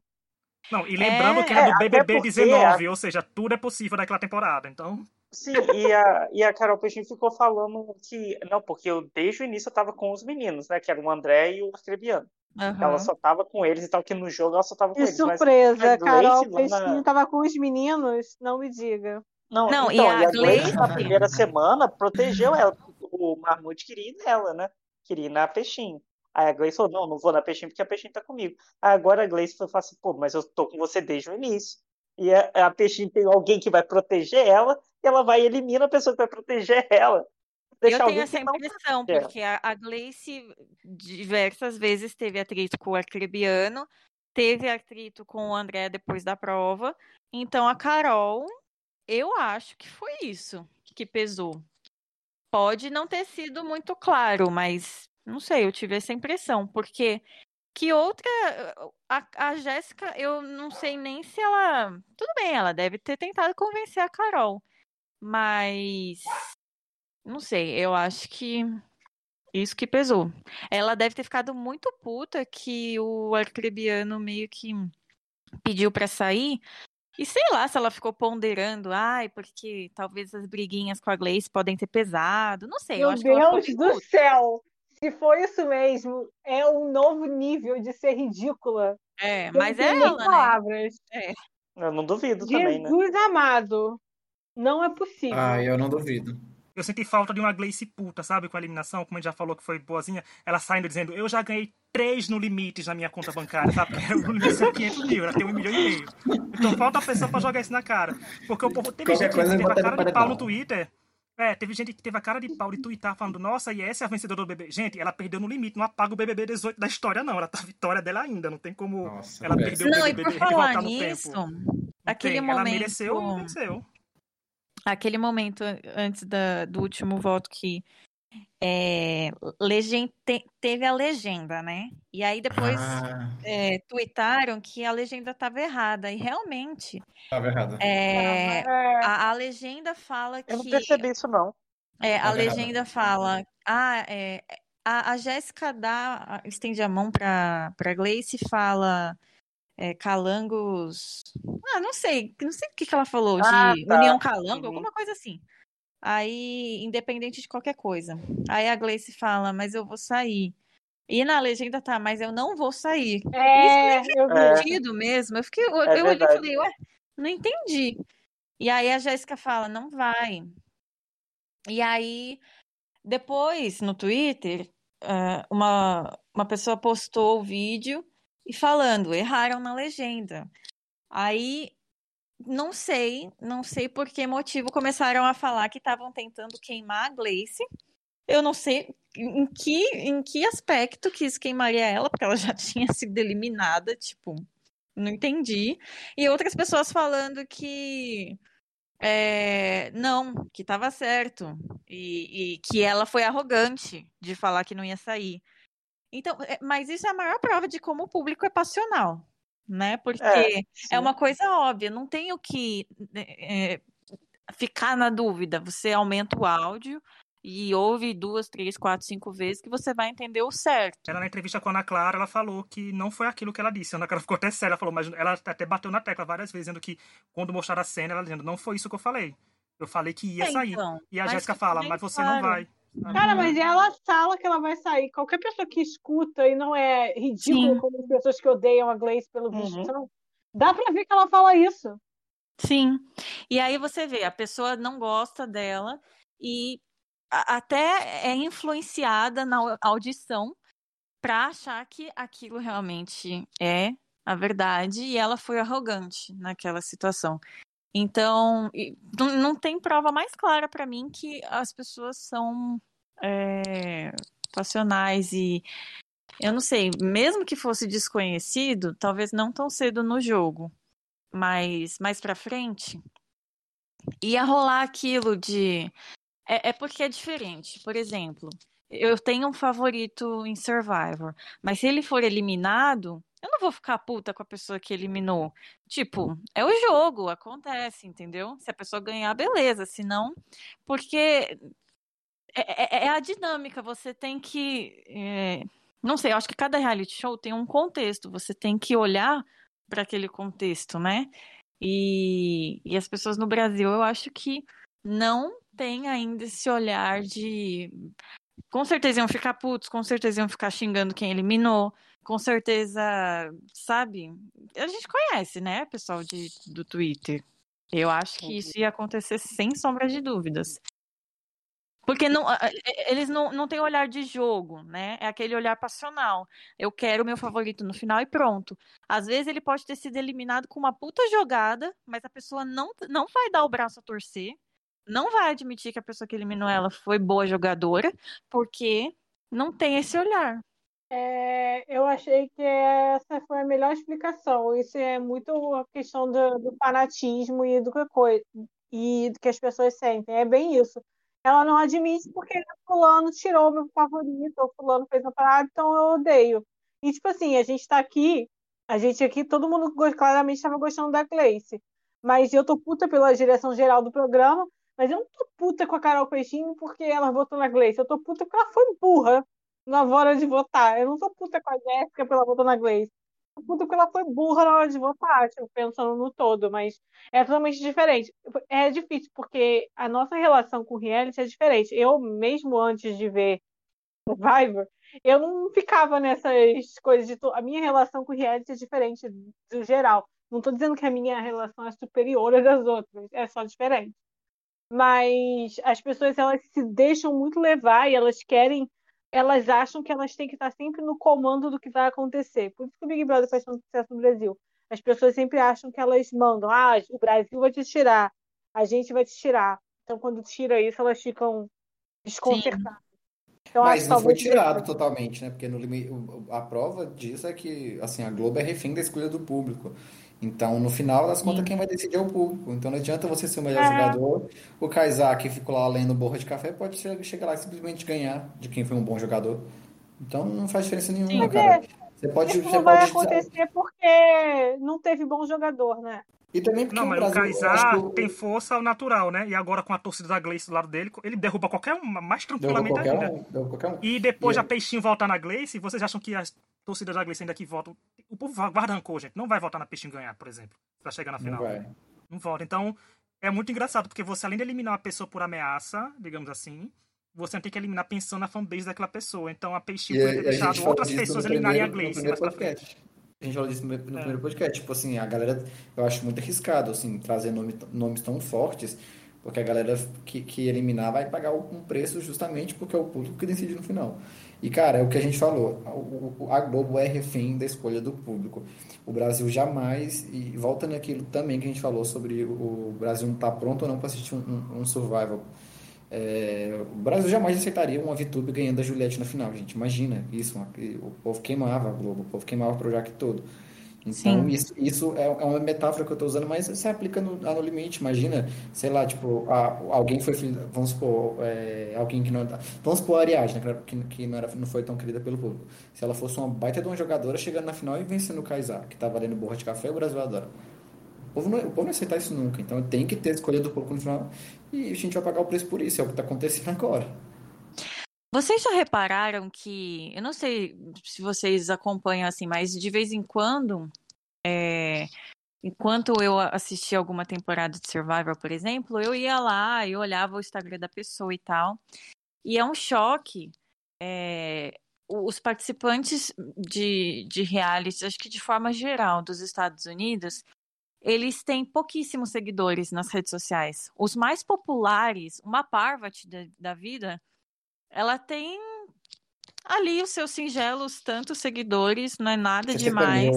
Não, e lembrando é, que era do BBB 19, a... ou seja, tudo é possível naquela temporada, então... Sim, e a, e a Carol Peixinho ficou falando que... Não, porque eu desde o início eu tava com os meninos, né, que eram o André e o Arcrebiano. Uhum. Ela só tava com eles e tal, que no jogo ela só tava com que eles. Que surpresa, Carol Peixinho na... tava com os meninos, não me diga. Não, não então, e a, e a Gleice, na primeira semana, protegeu ela. O Marmute queria ir nela, né? Queria ir na Peixinho. Aí a Gleice falou, não, não vou na Peixinho porque a Peixinho tá comigo. Aí agora a Gleice falou assim, pô, mas eu tô com você desde o início. E a, a Peixinho tem alguém que vai proteger ela, e ela vai e elimina a pessoa que vai proteger ela. eu tenho essa impressão, porque a, a Gleice diversas vezes teve atrito com o Arcrebiano, teve atrito com o André depois da prova. Então a Carol eu acho que foi isso que pesou. Pode não ter sido muito claro, mas não sei, eu tive essa impressão, porque que outra. A, a Jéssica, eu não sei nem se ela. Tudo bem, ela deve ter tentado convencer a Carol, mas. Não sei, eu acho que. Isso que pesou. Ela deve ter ficado muito puta que o arcrebiano meio que pediu para sair E sei lá se ela ficou ponderando, ai, porque talvez as briguinhas com a Gleice podem ter pesado. Não sei. Meu eu acho Deus que do céu! Se for isso mesmo, é um novo nível de ser ridícula. É, mas é ela, palavras. né? É. Eu não duvido Jesus também, né? Jesus amado. Não é possível. Ah, eu não duvido. Eu senti falta de uma Gleice puta, sabe? Com a eliminação, como a gente já falou que foi boazinha. Ela saindo dizendo, eu já ganhei três no limites na minha conta bancária, sabe? Porque o limite é 500 mil, ela tem um milhão e meio. Então falta a pessoa pra jogar isso na cara. Porque o povo teve Qualquer gente que teve a cara de pau no Twitter. É, teve gente que teve a cara de pau de twittar falando, nossa, e essa é a vencedora do BBB. Gente, ela perdeu no limite, não apaga o BBB 18 da história, não. Ela tá a vitória dela ainda, não tem como nossa, ela perder o BBB não, e por falar nisso, aquele tem. momento... Ela mereceu, mereceu aquele momento antes da, do último voto que é, legend, te, teve a legenda, né? E aí depois ah. é, tuitaram que a legenda estava errada. E realmente. Estava errada. É, a, a, legenda fala que. Eu não percebi isso, não. É, a legenda errada. fala. Ah, é, a, a Jéssica dá, estende a mão para a Gleice e fala é, calangos. Ah, não sei, não sei o que, que ela falou, ah, de tá. União Calango, uhum. alguma coisa assim. Aí, independente de qualquer coisa. Aí a Gleice fala, mas eu vou sair. E na legenda tá, mas eu não vou sair. É, Isso é sentido mesmo. Eu fiquei, eu, é eu olhei e falei, ué, não entendi. E aí a Jéssica fala, não vai. E aí, depois, no Twitter, uma, uma pessoa postou o vídeo e falando, erraram na legenda. Aí não sei, não sei por que motivo começaram a falar que estavam tentando queimar a Gleice. Eu não sei em que, em que aspecto que isso queimaria ela, porque ela já tinha sido eliminada, tipo, não entendi. E outras pessoas falando que é, não, que estava certo e, e que ela foi arrogante de falar que não ia sair. Então, é, mas isso é a maior prova de como o público é passional, né? Porque é, é uma coisa óbvia, não tem o que é, ficar na dúvida. Você aumenta o áudio e ouve duas, três, quatro, cinco vezes que você vai entender o certo. Ela na entrevista com a Ana Clara, ela falou que não foi aquilo que ela disse. A Ana Clara ficou até séria, ela falou, mas ela até bateu na tecla várias vezes, dizendo que quando mostraram a cena, ela dizendo, não foi isso que eu falei. Eu falei que ia é, sair. Então, e a Jéssica fala, mas você claro. não vai. Cara, mas ela fala que ela vai sair. Qualquer pessoa que escuta e não é ridículo Sim. como as pessoas que odeiam a Gleice pelo visto uhum. são, dá pra ver que ela fala isso. Sim. E aí você vê, a pessoa não gosta dela e até é influenciada na audição para achar que aquilo realmente é a verdade e ela foi arrogante naquela situação. Então, não tem prova mais clara para mim que as pessoas são é, passionais e eu não sei, mesmo que fosse desconhecido, talvez não tão cedo no jogo, mas mais para frente ia rolar aquilo de é, é porque é diferente. Por exemplo, eu tenho um favorito em Survivor, mas se ele for eliminado, eu não vou ficar puta com a pessoa que eliminou. Tipo, é o jogo, acontece, entendeu? Se a pessoa ganhar, beleza. Se não, porque é, é, é a dinâmica. Você tem que. É... Não sei, eu acho que cada reality show tem um contexto. Você tem que olhar para aquele contexto, né? E, e as pessoas no Brasil, eu acho que não tem ainda esse olhar de. Com certeza iam ficar putos, com certeza iam ficar xingando quem eliminou com certeza, sabe? A gente conhece, né, pessoal de, do Twitter. Eu acho que isso ia acontecer sem sombra de dúvidas. Porque não, eles não, não têm olhar de jogo, né? É aquele olhar passional. Eu quero o meu favorito no final e pronto. Às vezes ele pode ter sido eliminado com uma puta jogada, mas a pessoa não, não vai dar o braço a torcer, não vai admitir que a pessoa que eliminou ela foi boa jogadora, porque não tem esse olhar. É, eu achei que essa foi a melhor explicação. Isso é muito a questão do, do fanatismo e do que, e do que as pessoas sentem. É bem isso. Ela não admite porque fulano tirou meu favorito, ou fulano fez uma parada, então eu odeio. E tipo assim, a gente tá aqui, a gente aqui, todo mundo claramente estava gostando da Gleice. Mas eu tô puta pela direção geral do programa, mas eu não tô puta com a Carol Peixinho porque ela votou na Gleice. Eu tô puta porque ela foi burra na hora de votar. Eu não sou puta com a Jéssica pela votar na Gleice. Puta que ela foi burra na hora de votar, tipo, pensando no todo, mas é totalmente diferente. É difícil, porque a nossa relação com reality é diferente. Eu, mesmo antes de ver Survivor, eu não ficava nessas coisas de. A minha relação com reality é diferente do geral. Não estou dizendo que a minha relação é superior às das outras, é só diferente. Mas as pessoas elas se deixam muito levar e elas querem elas acham que elas têm que estar sempre no comando do que vai acontecer. Por isso que o Big Brother faz tanto sucesso no Brasil. As pessoas sempre acham que elas mandam, ah, o Brasil vai te tirar, a gente vai te tirar. Então, quando tira isso, elas ficam desconcertadas. Então, Mas não foi tirado totalmente, né? Porque no limite, a prova disso é que assim, a Globo é refém da escolha do público. Então, no final das contas, Sim. quem vai decidir é o público. Então, não adianta você ser o melhor é. jogador. O Kaysar, que ficou lá lendo borra de café, pode chegar lá e simplesmente ganhar de quem foi um bom jogador. Então, não faz diferença nenhuma, Sim, cara. Você pode, Isso você não vai acontecer porque não teve bom jogador, né? E também porque não, mas o, Kaysar tem força ao natural, né? E agora com a torcida da Gleice do lado dele, ele derruba qualquer um mais tranquilamente ainda. Um, um. E depois e a Peixinho voltar na Gleice, vocês acham que a torcida da Gleice ainda que votam... O povo guarda rancor, gente. Não vai votar na Peixinho ganhar, por exemplo, pra chegar na final. Não, vai. não vota. Então, é muito engraçado, porque você, além de eliminar uma pessoa por ameaça, digamos assim, você tem que eliminar pensando na fanbase daquela pessoa. Então, a Peixinho poderia ter deixado outras pessoas eliminarem a Gleice mais pra frente. A gente falou disso no, é. primeiro podcast. Tipo assim, a galera, eu acho muito arriscado, assim, trazer nome, nomes tão fortes, porque a galera que, que eliminar vai pagar um preço justamente porque é o público que decide no final. E, cara, é o que a gente falou, a Globo é refém da escolha do público. O Brasil jamais, e volta naquilo também que a gente falou sobre o Brasil não estar tá pronto ou não para assistir um, um survival é, o Brasil jamais aceitaria uma VTube ganhando a Juliette na final, gente. Imagina isso. Uma, o povo queimava a Globo, o povo queimava o Projac todo. Então, isso, isso é, é, uma metáfora que eu estou usando, mas se aplica no, no limite. Imagina, sei lá, tipo, a, alguém foi, vamos supor, é, alguém que não. Vamos supor a Ariadne, né, que, que não, era, não foi tão querida pelo público. Se ela fosse uma baita de uma jogadora chegando na final e vencendo o Kaysar, que estava valendo borra de café, o Brasil adora. O povo, não, o povo não aceitar isso nunca. Então tem que ter escolha do público no final. E a gente vai pagar o preço por isso. É o que está acontecendo agora. Vocês já repararam que, eu não sei se vocês acompanham assim, mas de vez em quando, é, enquanto eu assistia alguma temporada de Survivor, por exemplo, eu ia lá e olhava o Instagram da pessoa e tal. E é um choque. É, os participantes de, de reality, acho que de forma geral, dos Estados Unidos, eles têm pouquíssimos seguidores nas redes sociais. Os mais populares, uma Parvati da, da vida, ela tem ali os seus singelos tantos seguidores, não é nada Você demais.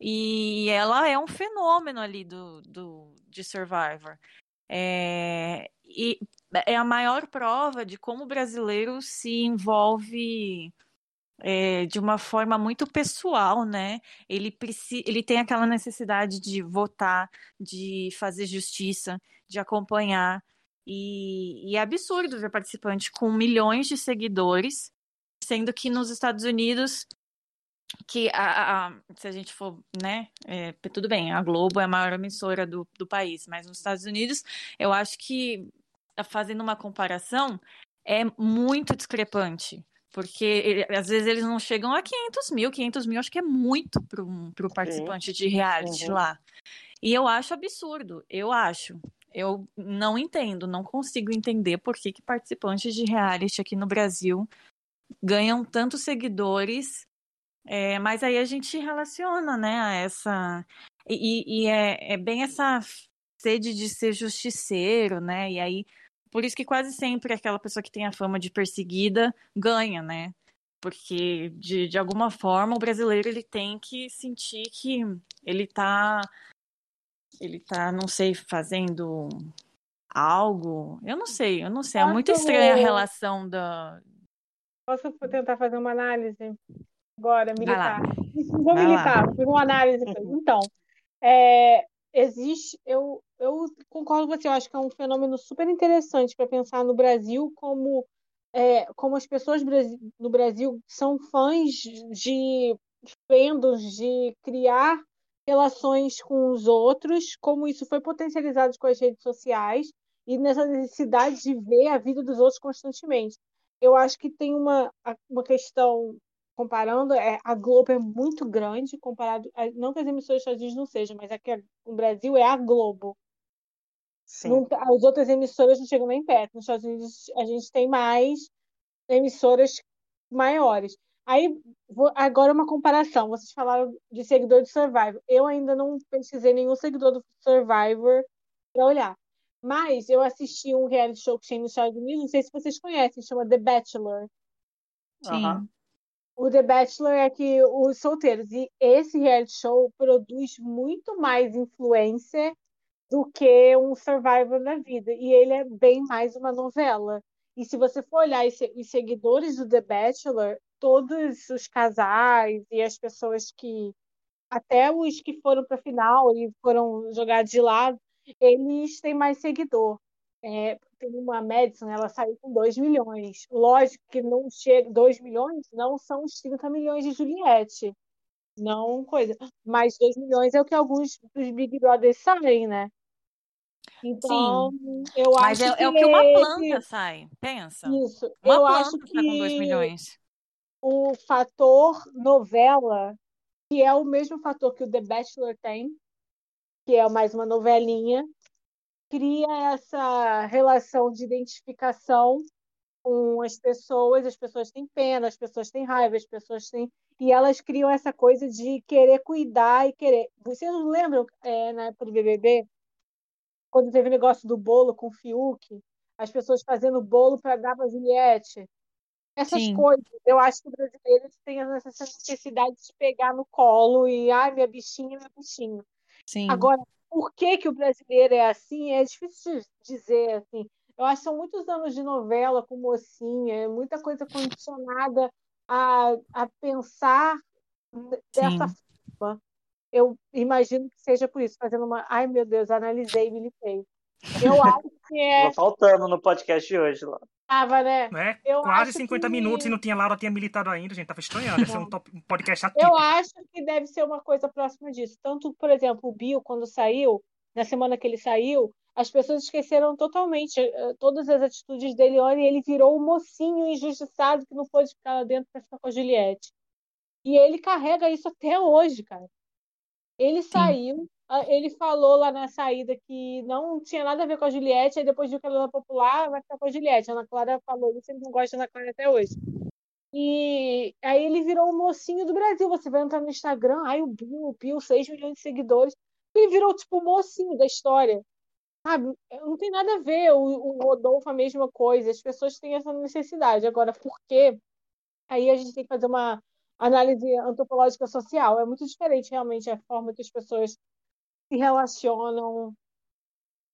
E ela é um fenômeno ali do, do de Survivor. É, e é a maior prova de como o brasileiro se envolve é, de uma forma muito pessoal, né? Ele, precisa, ele tem aquela necessidade de votar, de fazer justiça, de acompanhar. E, e é absurdo ver participante com milhões de seguidores, sendo que nos Estados Unidos que a, a, se a gente for, né, é, tudo bem, a Globo é a maior emissora do, do país, mas nos Estados Unidos, eu acho que, fazendo uma comparação, é muito discrepante. Porque às vezes eles não chegam a 500 mil. 500 mil acho que é muito para o participante de reality uhum. lá. E eu acho absurdo. Eu acho. Eu não entendo, não consigo entender por que, que participantes de reality aqui no Brasil ganham tantos seguidores. É, mas aí a gente relaciona, né, a essa. E, e é, é bem essa sede de ser justiceiro, né? E aí por isso que quase sempre aquela pessoa que tem a fama de perseguida ganha, né? Porque, de, de alguma forma, o brasileiro ele tem que sentir que ele tá, ele tá, não sei, fazendo algo. Eu não sei, eu não sei. É muito estranha a relação da. Posso tentar fazer uma análise agora, militar? Vou militar, fazer uma análise. Então, é, existe, eu, eu concordo com você, eu acho que é um fenômeno super interessante para pensar no Brasil como, é, como as pessoas no Brasil são fãs de fandoms, de criar relações com os outros, como isso foi potencializado com as redes sociais e nessa necessidade de ver a vida dos outros constantemente. Eu acho que tem uma, uma questão comparando, é, a Globo é muito grande comparado. A, não que as emissoras dos Estados Unidos não sejam, mas aqui no Brasil é a Globo. Não, as outras emissoras não chegam nem perto. Nos Estados Unidos a gente tem mais emissoras maiores. Aí, vou, agora uma comparação. Vocês falaram de seguidor de Survivor. Eu ainda não pesquisei nenhum seguidor do Survivor para olhar. Mas eu assisti um reality show que tem nos Estados Unidos, não sei se vocês conhecem, chama The Bachelor. Sim. O The Bachelor é que os solteiros. E esse reality show produz muito mais influência do que um Survivor na vida. E ele é bem mais uma novela. E se você for olhar os seguidores do The Bachelor, todos os casais e as pessoas que até os que foram para a final e foram jogados de lado, eles têm mais seguidor. É, tem uma Madison, ela saiu com 2 milhões. Lógico que não chega, 2 milhões não são os 30 milhões de Juliette. Não coisa. Mas 2 milhões é o que alguns dos Big Brothers saem, né? Então, Sim. eu Mas acho é, é o que uma planta sai, pensa. Isso. Uma eu planta acho que tá com 2 milhões. o fator novela, que é o mesmo fator que o The Bachelor tem, que é mais uma novelinha, cria essa relação de identificação com as pessoas, as pessoas têm pena, as pessoas têm raiva, as pessoas têm. E elas criam essa coisa de querer cuidar e querer. Vocês não lembram, é, na época do BBB, quando teve o negócio do bolo com o Fiuk, as pessoas fazendo bolo para dar para Juliette? Essas Sim. coisas. Eu acho que o brasileiro tem essa necessidade de pegar no colo e, ai, minha bichinha, meu bichinho. Sim. Agora, por que, que o brasileiro é assim? É difícil de dizer, assim. Eu acho que são muitos anos de novela com mocinha, é muita coisa condicionada a, a pensar dessa Sim. forma. Eu imagino que seja por isso, fazendo uma. Ai, meu Deus, analisei e militei. Eu acho que é. Tá faltando no podcast de hoje, lá. Tava, né? Né? Eu Quase acho 50 que- minutos e não tinha Laura tinha militado ainda, gente. Tava estranhando. Esse é um, top- um podcast Eu atípico. acho que deve ser uma coisa próxima disso. Tanto, por exemplo, o Bill, quando saiu, na semana que ele saiu, as pessoas esqueceram totalmente eh, todas as atitudes dele. Olha, ele virou um mocinho injustiçado que não pôde ficar lá dentro para ficar com a Juliette. E ele carrega isso até hoje, cara. Ele saiu, ah, ele falou lá na saída que não tinha nada a ver com a Juliette, aí depois viu que ela era popular, vai ficar com a Juliette. A Ana Clara falou isso, ele não gosta da Ana Clara até hoje. E aí ele virou o mocinho do Brasil. Você vai entrar no Instagram, ai, o Bill, o Bill, 6 milhões de seguidores. Ele virou tipo o mocinho da história. Sabe? Não tem nada a ver. O, o Rodolfo, a mesma coisa. As pessoas têm essa necessidade. Agora, por quê? Aí a gente tem que fazer uma análise antropológica social. É muito diferente, realmente, a forma que as pessoas se relacionam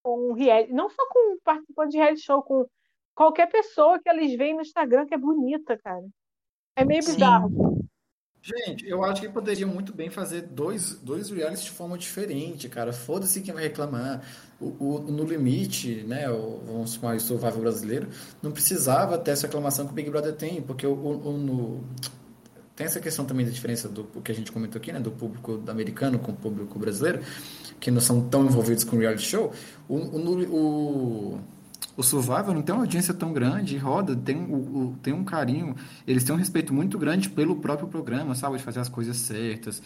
com o reality. Não só com participante de reality show, com qualquer pessoa que eles veem no Instagram que é bonita, cara. É meio Sim. bizarro. Gente, eu acho que poderiam muito bem fazer dois, dois realities de forma diferente, cara. Foda-se quem vai reclamar. O, o- no limite, né? O, vamos chamar o Survival brasileiro, não precisava ter essa reclamação que o Big Brother tem, porque o, o- o- no- tem essa questão também da diferença do que a gente comentou aqui, né? Do público americano com o público brasileiro, que não são tão envolvidos com reality show. O, o, o, o Survivor não tem uma audiência tão grande, roda, tem, o, o- tem um carinho, eles têm um respeito muito grande pelo próprio programa, sabe? De fazer as coisas certas,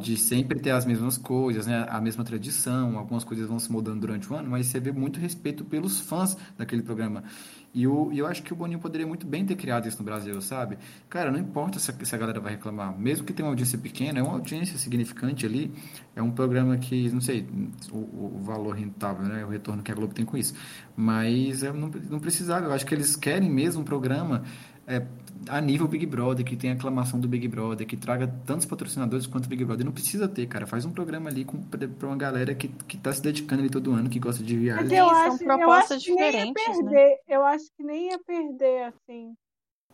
de sempre ter as mesmas coisas, né? A mesma tradição, algumas coisas vão se mudando durante o ano, mas você vê muito respeito pelos fãs daquele programa. E eu, eu acho que o Boninho poderia muito bem ter criado isso no Brasil, sabe? Cara, não importa se a, se a galera vai reclamar, mesmo que tenha uma audiência pequena, é uma audiência significante ali, é um programa que, não sei, o, o valor rentável, né? O retorno que a Globo tem com isso. Mas eu não, não precisava, eu acho que eles querem mesmo um programa é, a nível Big Brother, que tem a aclamação do Big Brother, que traga tantos patrocinadores quanto o Big Brother. Não precisa ter, cara. Faz um programa ali com, pra uma galera que, que tá se dedicando ali todo ano, que gosta de Mas viagem. eu são acho, eu propostas acho que nem ia diferentes, né? perder. Eu acho que nem ia perder, assim.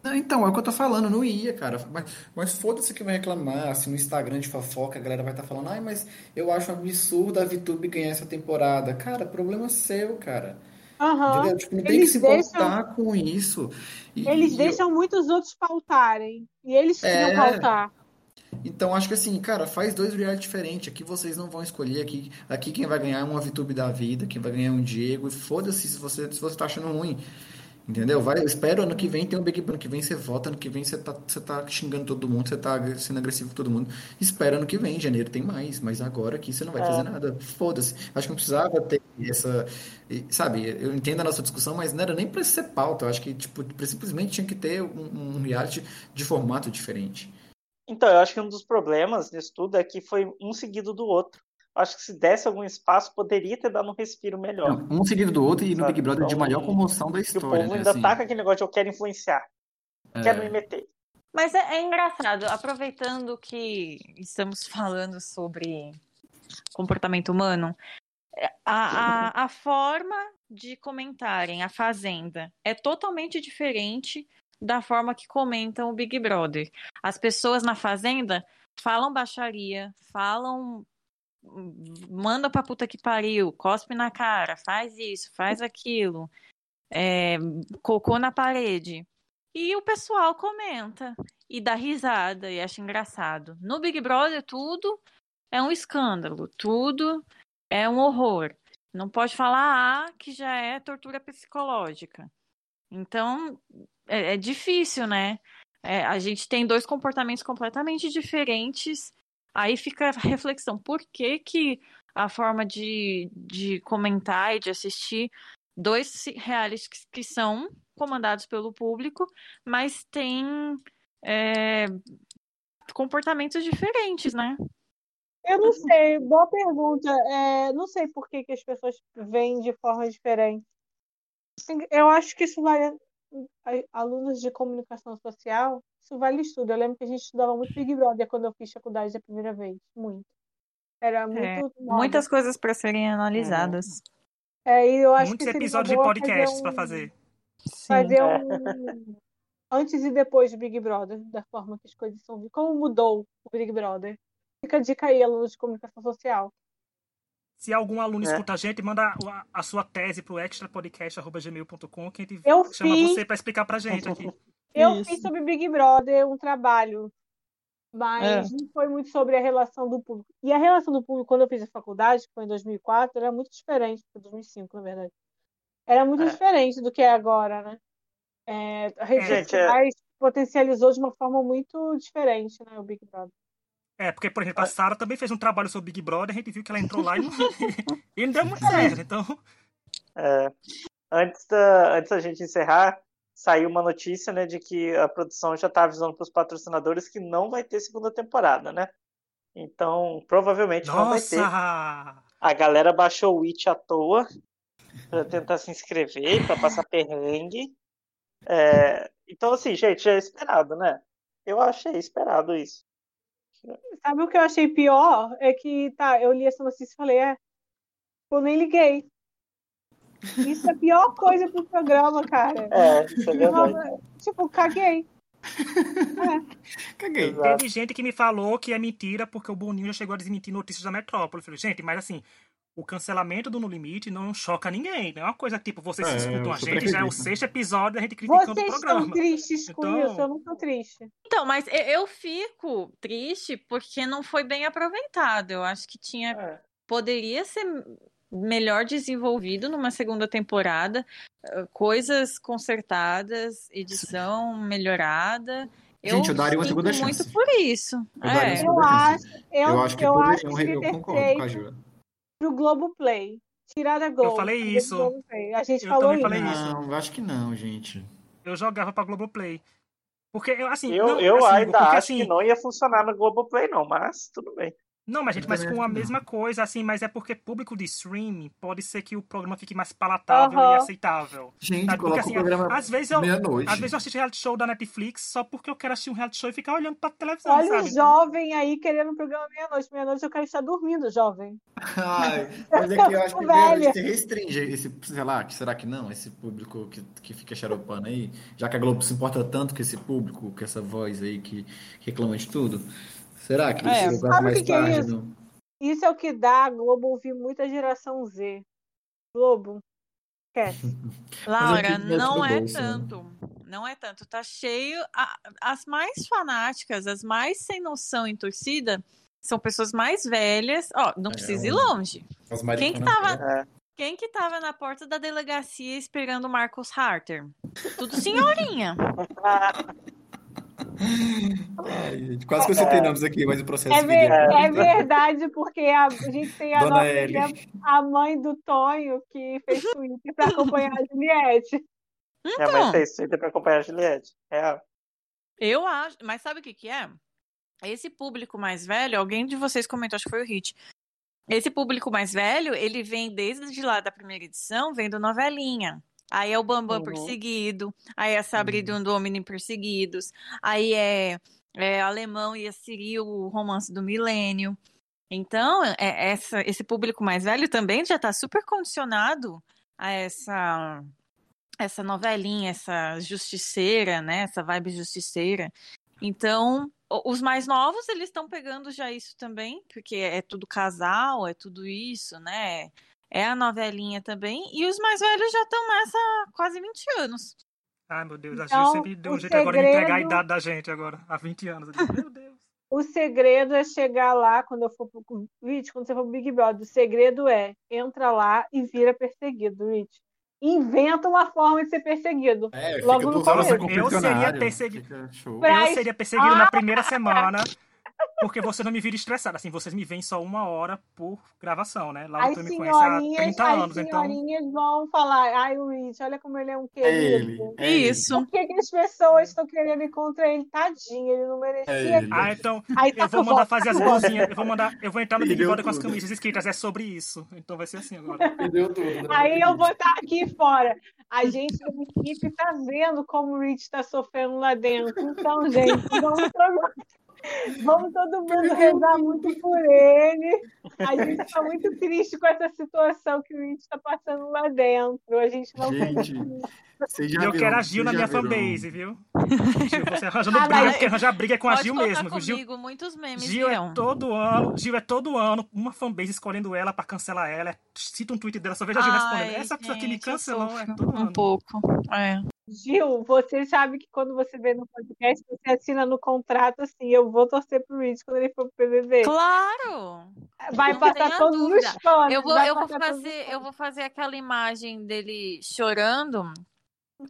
Não, então, é o que eu tô falando, não ia, cara. Mas, mas foda-se que vai reclamar, se no Instagram de fofoca a galera vai estar falando, ai, mas eu acho um absurdo a VTube ganhar essa temporada. Cara, problema seu, cara. Entendeu? Tipo, não tem que Eles se deixam- importar com isso. E- Eles e eu- deixam muitos outros pautarem. E eles É. queriam pautar. Então, acho que assim, cara, faz dois reality diferentes. Aqui vocês não vão escolher. Aqui, aqui quem vai ganhar é uma VTube da vida, quem vai ganhar é um Diego. E foda-se se você, se você tá achando ruim. Entendeu? Vai, eu espero ano que vem tem um Big Brother. Ano que vem você vota, ano que vem você tá, você tá xingando todo mundo, você tá sendo agressivo com todo mundo. Espera ano que vem, em janeiro tem mais, mas agora aqui você não vai é. fazer nada. Foda-se. Acho que não precisava ter essa. Sabe, eu entendo a nossa discussão, mas não era nem pra ser pauta. Eu acho que, tipo, simplesmente tinha que ter um, um reality de formato diferente. Então, eu acho que um dos problemas disso tudo é que foi um seguido do outro acho que se desse algum espaço, poderia ter dado um respiro melhor. um seguido do outro e no Big Brother então, de maior comoção da história. O povo né, ainda assim. tá com aquele negócio de eu quero influenciar. É... Quero me meter. Mas é, é, engraçado, aproveitando que estamos falando sobre comportamento humano, a, a, a forma de comentarem a Fazenda é totalmente diferente da forma que comentam o Big Brother. As pessoas na Fazenda falam baixaria, falam manda pra puta que pariu, cospe na cara, faz isso, faz aquilo, é, cocô na parede. E o pessoal comenta e dá risada e acha engraçado. No Big Brother, tudo é um escândalo, tudo é um horror. Não pode falar ah, que já é tortura psicológica. Então, é, é difícil, né? É, a gente tem dois comportamentos completamente diferentes Aí fica a reflexão, por que, que a forma de, de comentar e de assistir dois realities que, que são comandados pelo público, mas têm é, comportamentos diferentes, né? Eu não sei, boa pergunta. É, não sei por que, que as pessoas veem de forma diferente. Eu acho que isso vai. Alunos de comunicação social isso vale estudo. Eu lembro que a gente estudava muito Big Brother quando eu fiz faculdade a primeira vez. Muito. Era é, muito. É, muitas coisas para serem analisadas. É, e eu acho Muitos que episódios de podcasts para fazer. Fazer um. Antes e depois de Big Brother, da forma que as coisas são. Como mudou o Big Brother. Fica a dica aí, alunos de comunicação social. Se algum aluno é. escuta a gente, manda a, a sua tese pro extrapodcast.gmail.com que a gente eu chama fiz... você para explicar pra gente aqui. Eu Isso. fiz sobre Big Brother um trabalho, mas é. não foi muito sobre a relação do público. E a relação do público, quando eu fiz a faculdade, que foi em 2004, era muito diferente, foi 2005, na verdade. Era muito é. diferente do que é agora, né? É, a rede é, sociais potencializou de uma forma muito diferente, né, o Big Brother. É, porque, por exemplo, a Sara também fez um trabalho sobre Big Brother, a gente viu que ela entrou lá e não, e não deu muito certo, então... É, antes, da, antes da gente encerrar, saiu uma notícia, né, de que a produção já está avisando para os patrocinadores que não vai ter segunda temporada, né? Então, provavelmente Nossa! não vai ter. A galera baixou o Witch à toa para tentar se inscrever, para passar perrengue. É... Então, assim, gente, é esperado, né? Eu achei esperado isso. Sabe o que eu achei pior? É que, tá, eu li essa notícia e falei, é, eu nem liguei. Isso é a pior coisa pro programa, cara. É, isso é verdade. Tipo, caguei. É. Caguei. Teve gente que me falou que é mentira porque o Boninho já chegou a desmentir notícias da Metrópole. Eu falei, gente, mas assim, o cancelamento do No Limite não choca ninguém. Não é uma coisa tipo, vocês é, escutam a gente, já é o sexto episódio a gente criticando vocês o programa. Vocês estão tristes com então... isso, eu não tô triste. Então, mas eu fico triste porque não foi bem aproveitado. Eu acho que tinha... É. Poderia ser melhor desenvolvido numa segunda temporada, coisas consertadas, edição melhorada. Gente, eu, eu daria uma segunda chance. muito por isso. Eu, é. eu acho, eu, eu, acho que eu acho que eu concordo com a Júlia. Pro Globoplay. Tirar da Globo. Eu falei isso. A gente eu falou isso. Falei não, isso. acho que não, gente. Eu jogava pra Globoplay. Porque, assim. Eu, não, eu assim, ainda porque, acho assim, que não ia funcionar no Globoplay, não, mas tudo bem. Não, mas gente, mas com a mesma coisa, assim, mas é porque público de streaming pode ser que o programa fique mais palatável uhum. e aceitável. Gente, sabe? porque assim, o programa às vezes eu, às vezes eu assisto reality show da Netflix só porque eu quero assistir um reality show e ficar olhando pra televisão, Olha sabe? o jovem aí querendo um programa meia-noite. Meia-noite eu quero estar dormindo, jovem. Ai, mas é que eu acho que meia se restringe esse, sei lá, será que não? Esse público que, que fica xaropando aí, já que a Globo se importa tanto com esse público, com essa voz aí que, que reclama de tudo. Será que é, isso vai mais que tarde? Que é isso? isso? é o que dá a Globo ouvir muita geração Z. Globo, esquece. Laura, não é bolso, tanto. Né? Não é tanto. Tá cheio. as mais fanáticas, as mais sem noção em torcida, são pessoas mais velhas. Ó, não é, precisa ir longe. Quem que tava. É. Quem que tava na porta da delegacia esperando o Marcos Harter? Tudo senhorinha. Ai, gente, quase que eu citei nomes aqui, mas o processo É, ver- é verdade, porque a, gente tem a, Dona nossa, a mãe do Tonho que fez Twitter para acompanhar a Juliette. Minha mãe fez Twitter pra acompanhar a Juliette. É. Eu acho, mas sabe o que que é? Esse público mais velho, alguém de vocês comentou, acho que foi o Hit. Esse público mais velho, ele vem desde lá da primeira edição, vendo novelinha. Aí é o Bambam Uhum. perseguido, aí é a Sabrina e o Domini perseguidos, aí é, é Alemão e a Ciri, o romance do milênio. Então, é, essa, esse público mais velho também já está super condicionado a essa essa novelinha, essa justiceira, né? Essa vibe justiceira. Então, os mais novos, eles estão pegando já isso também, porque é tudo casal, é tudo isso, né? É a novelinha também. E os mais velhos já estão nessa há quase 20 anos. Ai, meu Deus, a Então, Gil sempre deu um o jeito agora de entregar a segredo- idade da gente agora, há 20 anos. Digo, Meu Deus. O segredo é chegar lá quando eu for pro Rich, quando você for pro Big Brother. O segredo é entra lá e vira perseguido, Rich. Inventa uma forma de ser perseguido. É, Logo no começo. Eu seria confessionário, persegui- fica Eu seria perseguido Ah! na primeira semana, porque você não me vira estressado. Assim, vocês me veem só uma hora por gravação, né? Lá As tu me conhece há senhorinhas, 30 as anos, então. senhorinhas vão falar, ai, o Rich, olha como ele é um É querido. ele. É ele. Isso. Por que, que as pessoas estão querendo ir contra ele? Tadinho, ele não merecia. É ele. Ah, então Aí tá eu vou mandar fazer as blusinhas. Eu vou mandar, eu vou entrar no Big Brother com as camisas escritas, é sobre isso. Então vai ser assim agora. Tudo. né? Aí eu vou estar aqui fora. A gente da equipe tá vendo como o Rich está sofrendo lá dentro. Então, gente, vamos todo, vamos todo mundo rezar muito por ele. A gente está muito triste com essa situação que o Rich está passando lá dentro. A gente não Gente, vocês já E eu viram- quero a Gil na minha fanbase, viu? Gil, você arranjando Ah, briga, porque arranjar briga é com a Gil mesmo. viu? Gil, comigo, muitos memes Gil virão. é todo ano, Gil é todo ano uma fanbase escolhendo ela pra cancelar ela. Cita um tweet dela, só vejo a Gil Ai, respondendo. Essa pessoa que me gente, cancelou é todo Um ano. pouco, é. Gil, você sabe que quando você vê no podcast, você assina no contrato assim, eu vou torcer pro Rich quando ele for pro PBB. Claro! Vai não passar todos dúvida. os fãs. Eu vou, eu vou fazer, eu vou fazer aquela imagem dele chorando.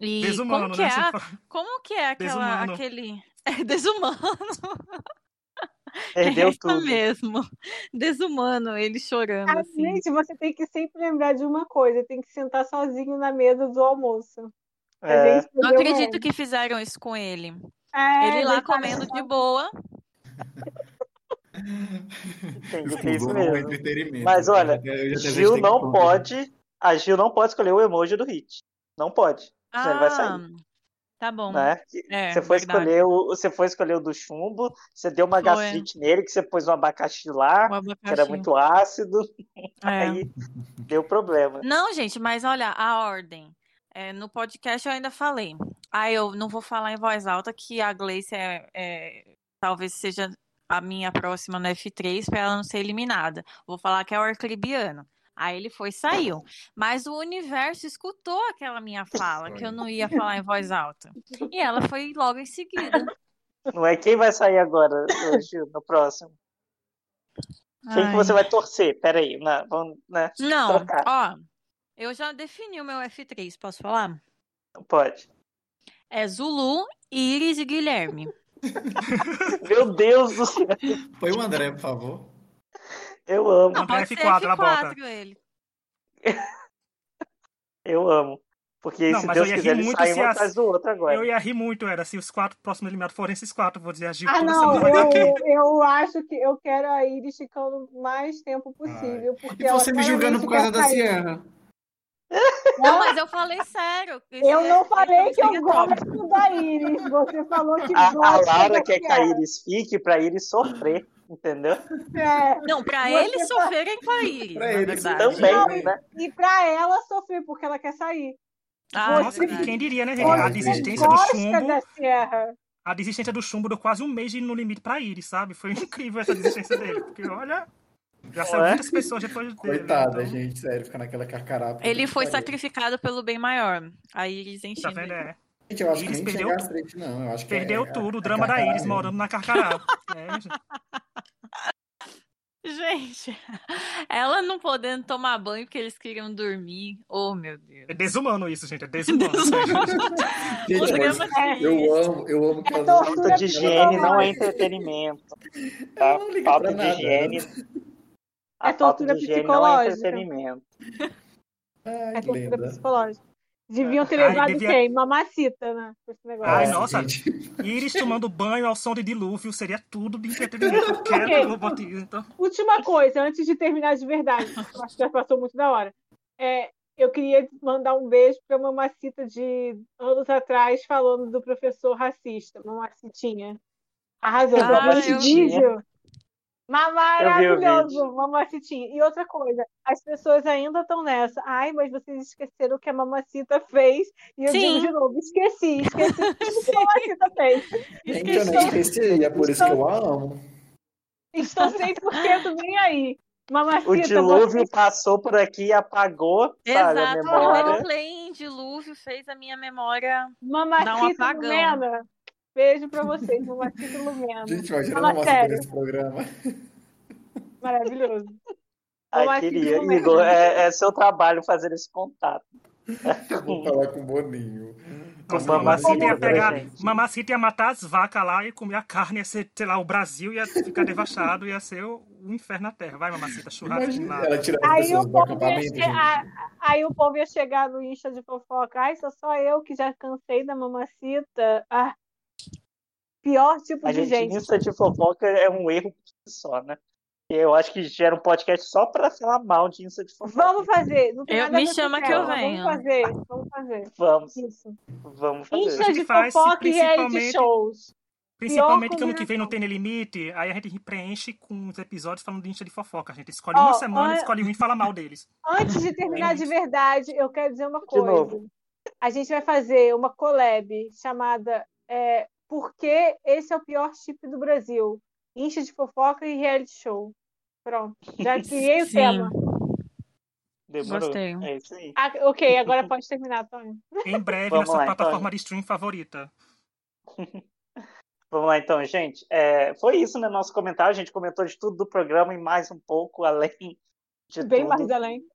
E Desumano, como que né? é? Você a- fala- Como que é aquela, Desumano. aquele é desumano? Perdeu é isso tudo. mesmo. Desumano, ele chorando Ah, assim. Gente, você tem que sempre lembrar de uma coisa: tem que sentar sozinho na mesa do almoço. A É, gente Não acredito mesmo. que fizeram isso com ele. É, Ele lá comendo de boa. entendi que é isso mesmo. entretenimento. Mas olha, Eu já até vejo Gil que não tem pode. A Gil não pode escolher o emoji do hit. Não pode. Senão ele vai sair. Ah, tá bom. Né? É, Você foi verdade. escolher o, você foi escolher o do chumbo, você deu uma Foi. gastrite nele, que você pôs um abacaxi lá, O que era abacaxi. muito ácido, É. aí deu problema. Não, gente, mas olha, a ordem. É, no podcast eu ainda falei. Ah, eu não vou falar em voz alta que a Gleice é, é- talvez seja a minha próxima no F3 para ela não ser eliminada. Vou falar que é o Arclibiano. Aí ele foi e saiu. Mas o universo escutou aquela minha fala, que eu não ia falar em voz alta. E ela foi logo em seguida. Não é quem vai sair agora, Gil, no próximo. Quem que você vai torcer? Peraí, né? Vamos, né? Não, trocar. ó, eu já defini o meu F3, posso falar? Pode. É Zulu, Iris e Guilherme. Meu Deus do céu, Põe o André, por favor. Eu amo, Não, pode ser F4, ela bota. F4 ele. eu amo. Porque Não, se mas eu Deus ia quiser, rir eles muito saem se um as- atrás do outro agora. Eu ia rir muito, era se os quatro próximos eliminados forem esses quatro. Vou dizer a Gil Ah, toda não, eu, eu acho que eu quero a Iris ficando o mais tempo possível. Porque E você me julgando claramente por causa da sair. Sierra. Não, mas eu falei sério. Eu é- não falei é que eu gosto da Iris. Você falou que A, a gosta Laura da quer que a. Iris fique pra Iris sofrer, entendeu? É. Não, pra Você eles tá- sofrerem com a Iris, Pra na eles verdade. Também, Não, né? E pra ela sofrer, porque ela quer sair. Ah, Nossa, é quem diria, né, gente? A desistência do chumbo. da Sierra. A desistência do chumbo deu quase um mês de ir no limite pra Iris, sabe? Foi incrível essa desistência dele. Porque, olha. Já saiu é? muitas pessoas depois dele. Coitada, então, gente, sério, ficar naquela carcarapa. Ele foi sacrificado pelo bem maior. A Iris Tá enchendo. vendo? ele. É. Gente, eu acho que Iris nem perdeu gastrite, não. Eu acho que Perdeu é, tudo. O é drama da Iris mesmo. morando na Carcará. É, gente. Gente, ela não podendo tomar banho porque eles queriam dormir. Oh, meu Deus. É desumano isso, gente. É desumano. gente, mas eu amo, eu amo fazer Falta de higiene não é entretenimento. Tá? Falta de higiene. A é tortura psicológica. Não é entretenimento. Ai, é tortura psicológica. Deviam ter levado Ai, devia... quem? Mamacita, né? esse negócio. Ai, nossa. Iris tomando banho ao som de dilúvio seria tudo de entretenimento. okay. então. Última coisa, antes de terminar de verdade, acho que já passou muito da hora. É, eu queria mandar um beijo para uma mamacita de anos atrás falando do professor racista, mamacitinha. Arrasou. Ah, esse vídeo Maravilhoso, mamacitinha. E outra coisa, as pessoas ainda estão nessa. Ai, mas vocês esqueceram o que a mamacita fez. E eu Sim. digo de novo, esqueci, esqueci o que a mamacita fez. Esqueci. Eu não esqueci, é por isso que eu amo. Estou 100% nem aí. Mamacita, o dilúvio você... passou por aqui e apagou Exato, sabe, a memória. o play em dilúvio fez a minha memória Mamacita dar um apagão. Beijo pra vocês, Mamacita Lumena. Gente, imagina uma mamacita nesse programa. Maravilhoso. Ai, queria. Igor, é, é, seu trabalho fazer esse contato. Vou falar com o Boninho. Nossa, mamacita ia pegar. Mamacita ia matar as vacas lá e comer a carne, ia ser, sei lá, o Brasil ia ficar devastado, ia ser o, o inferno na terra. Vai, mamacita, churrasco lá. Aí, o povo ia aí o povo ia chegar no Insta de fofoca. Ai, sou só eu que já cansei da mamacita. Ah, pior tipo a de gente. A gente de fofoca é um erro só, né? Eu acho que gera um podcast só para falar mal de Insta de fofoca. Vamos fazer. eu, me chama que eu venho. Vamos fazer. Vamos fazer. Vamos. Isso. Vamos fazer. Insta de fofoca e reality shows. Principalmente que ano que vem não tem limite, aí a gente preenche com os episódios falando de Insta de fofoca. A gente escolhe oh, uma semana, olha... escolhe um e fala mal deles. Antes de terminar de verdade, eu quero dizer uma coisa. A gente vai fazer uma collab chamada é, Por que esse é o pior chip do Brasil? Insta de fofoca e reality show. Pronto, já criei o tema. Demorou. Gostei. É isso aí. Ah, ok, agora pode terminar, Tony. Em breve, Vamos na sua lá, plataforma então. de stream favorita. Vamos lá, então, gente. É, foi isso, né? Nosso comentário. A gente comentou de tudo do programa e mais um pouco além de Bem tudo. mais além.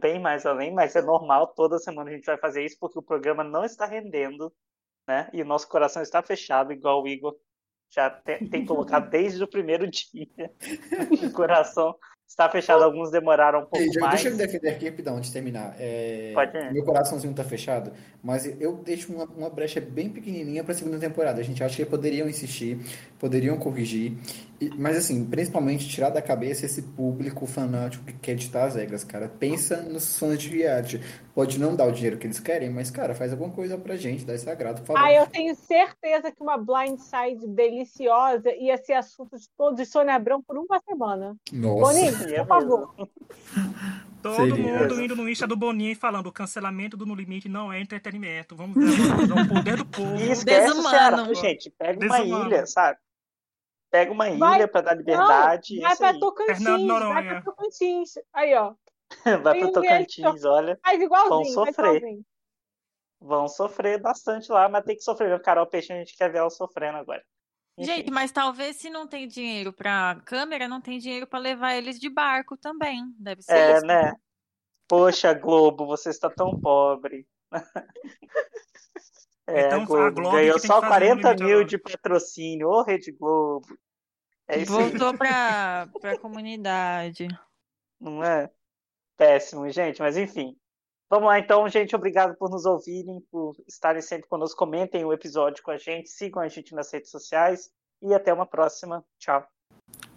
Bem mais além, mas é normal. Toda semana a gente vai fazer isso porque o programa não está rendendo, né? E o nosso coração está fechado, igual o Igor já tem, tem colocado desde o primeiro dia. o coração está fechado, alguns demoraram um pouco Ei, mais. Deixa eu me defender aqui rapidão antes de terminar. É... Pode ir. Meu coraçãozinho está fechado, mas eu deixo uma, uma brecha bem pequenininha para a segunda temporada. A gente acha que poderiam insistir, poderiam corrigir, e, mas assim, principalmente tirar da cabeça esse público fanático que quer editar as regras, cara. Pensa nos fãs de reality. Pode não dar o dinheiro que eles querem, mas, cara, faz alguma coisa pra gente, dá esse agrado, por favor. Ah, eu tenho certeza que uma blindside deliciosa ia ser assunto de todos de Sônia Abrão por uma semana. Nossa. Boninho, por favor. Todo Seria. mundo indo no Insta do Boninho e falando o cancelamento do No Limite não é entretenimento. Vamos ver o poder do povo. E esquece Desumano. gente. Pega Desumano. uma ilha, sabe? Pega uma vai, ilha para dar liberdade. Não, vai para Tocantins, vai para Tocantins. Aí, ó. vai para Tocantins, olha. Faz igualzinho. Vão sofrer. Vão sofrer bastante lá, mas tem que sofrer. O Carol Peixe a gente quer ver ela sofrendo agora. Enfim. Gente, mas talvez se não tem dinheiro para câmera, não tem dinheiro para levar eles de barco também. Deve ser é, isso. né? Poxa, Globo, você está tão pobre. É, então, Globo, a Globo ganhou só 40 mil de patrocínio. Ô, Rede Globo. É Voltou para a comunidade. Não é? Péssimo, gente. Mas enfim. Vamos lá, então, gente. Obrigado por nos ouvirem, por estarem sempre conosco. Comentem o episódio com a gente, sigam a gente nas redes sociais e até uma próxima. Tchau.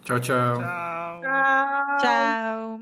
Tchau, tchau. Tchau. Tchau. tchau.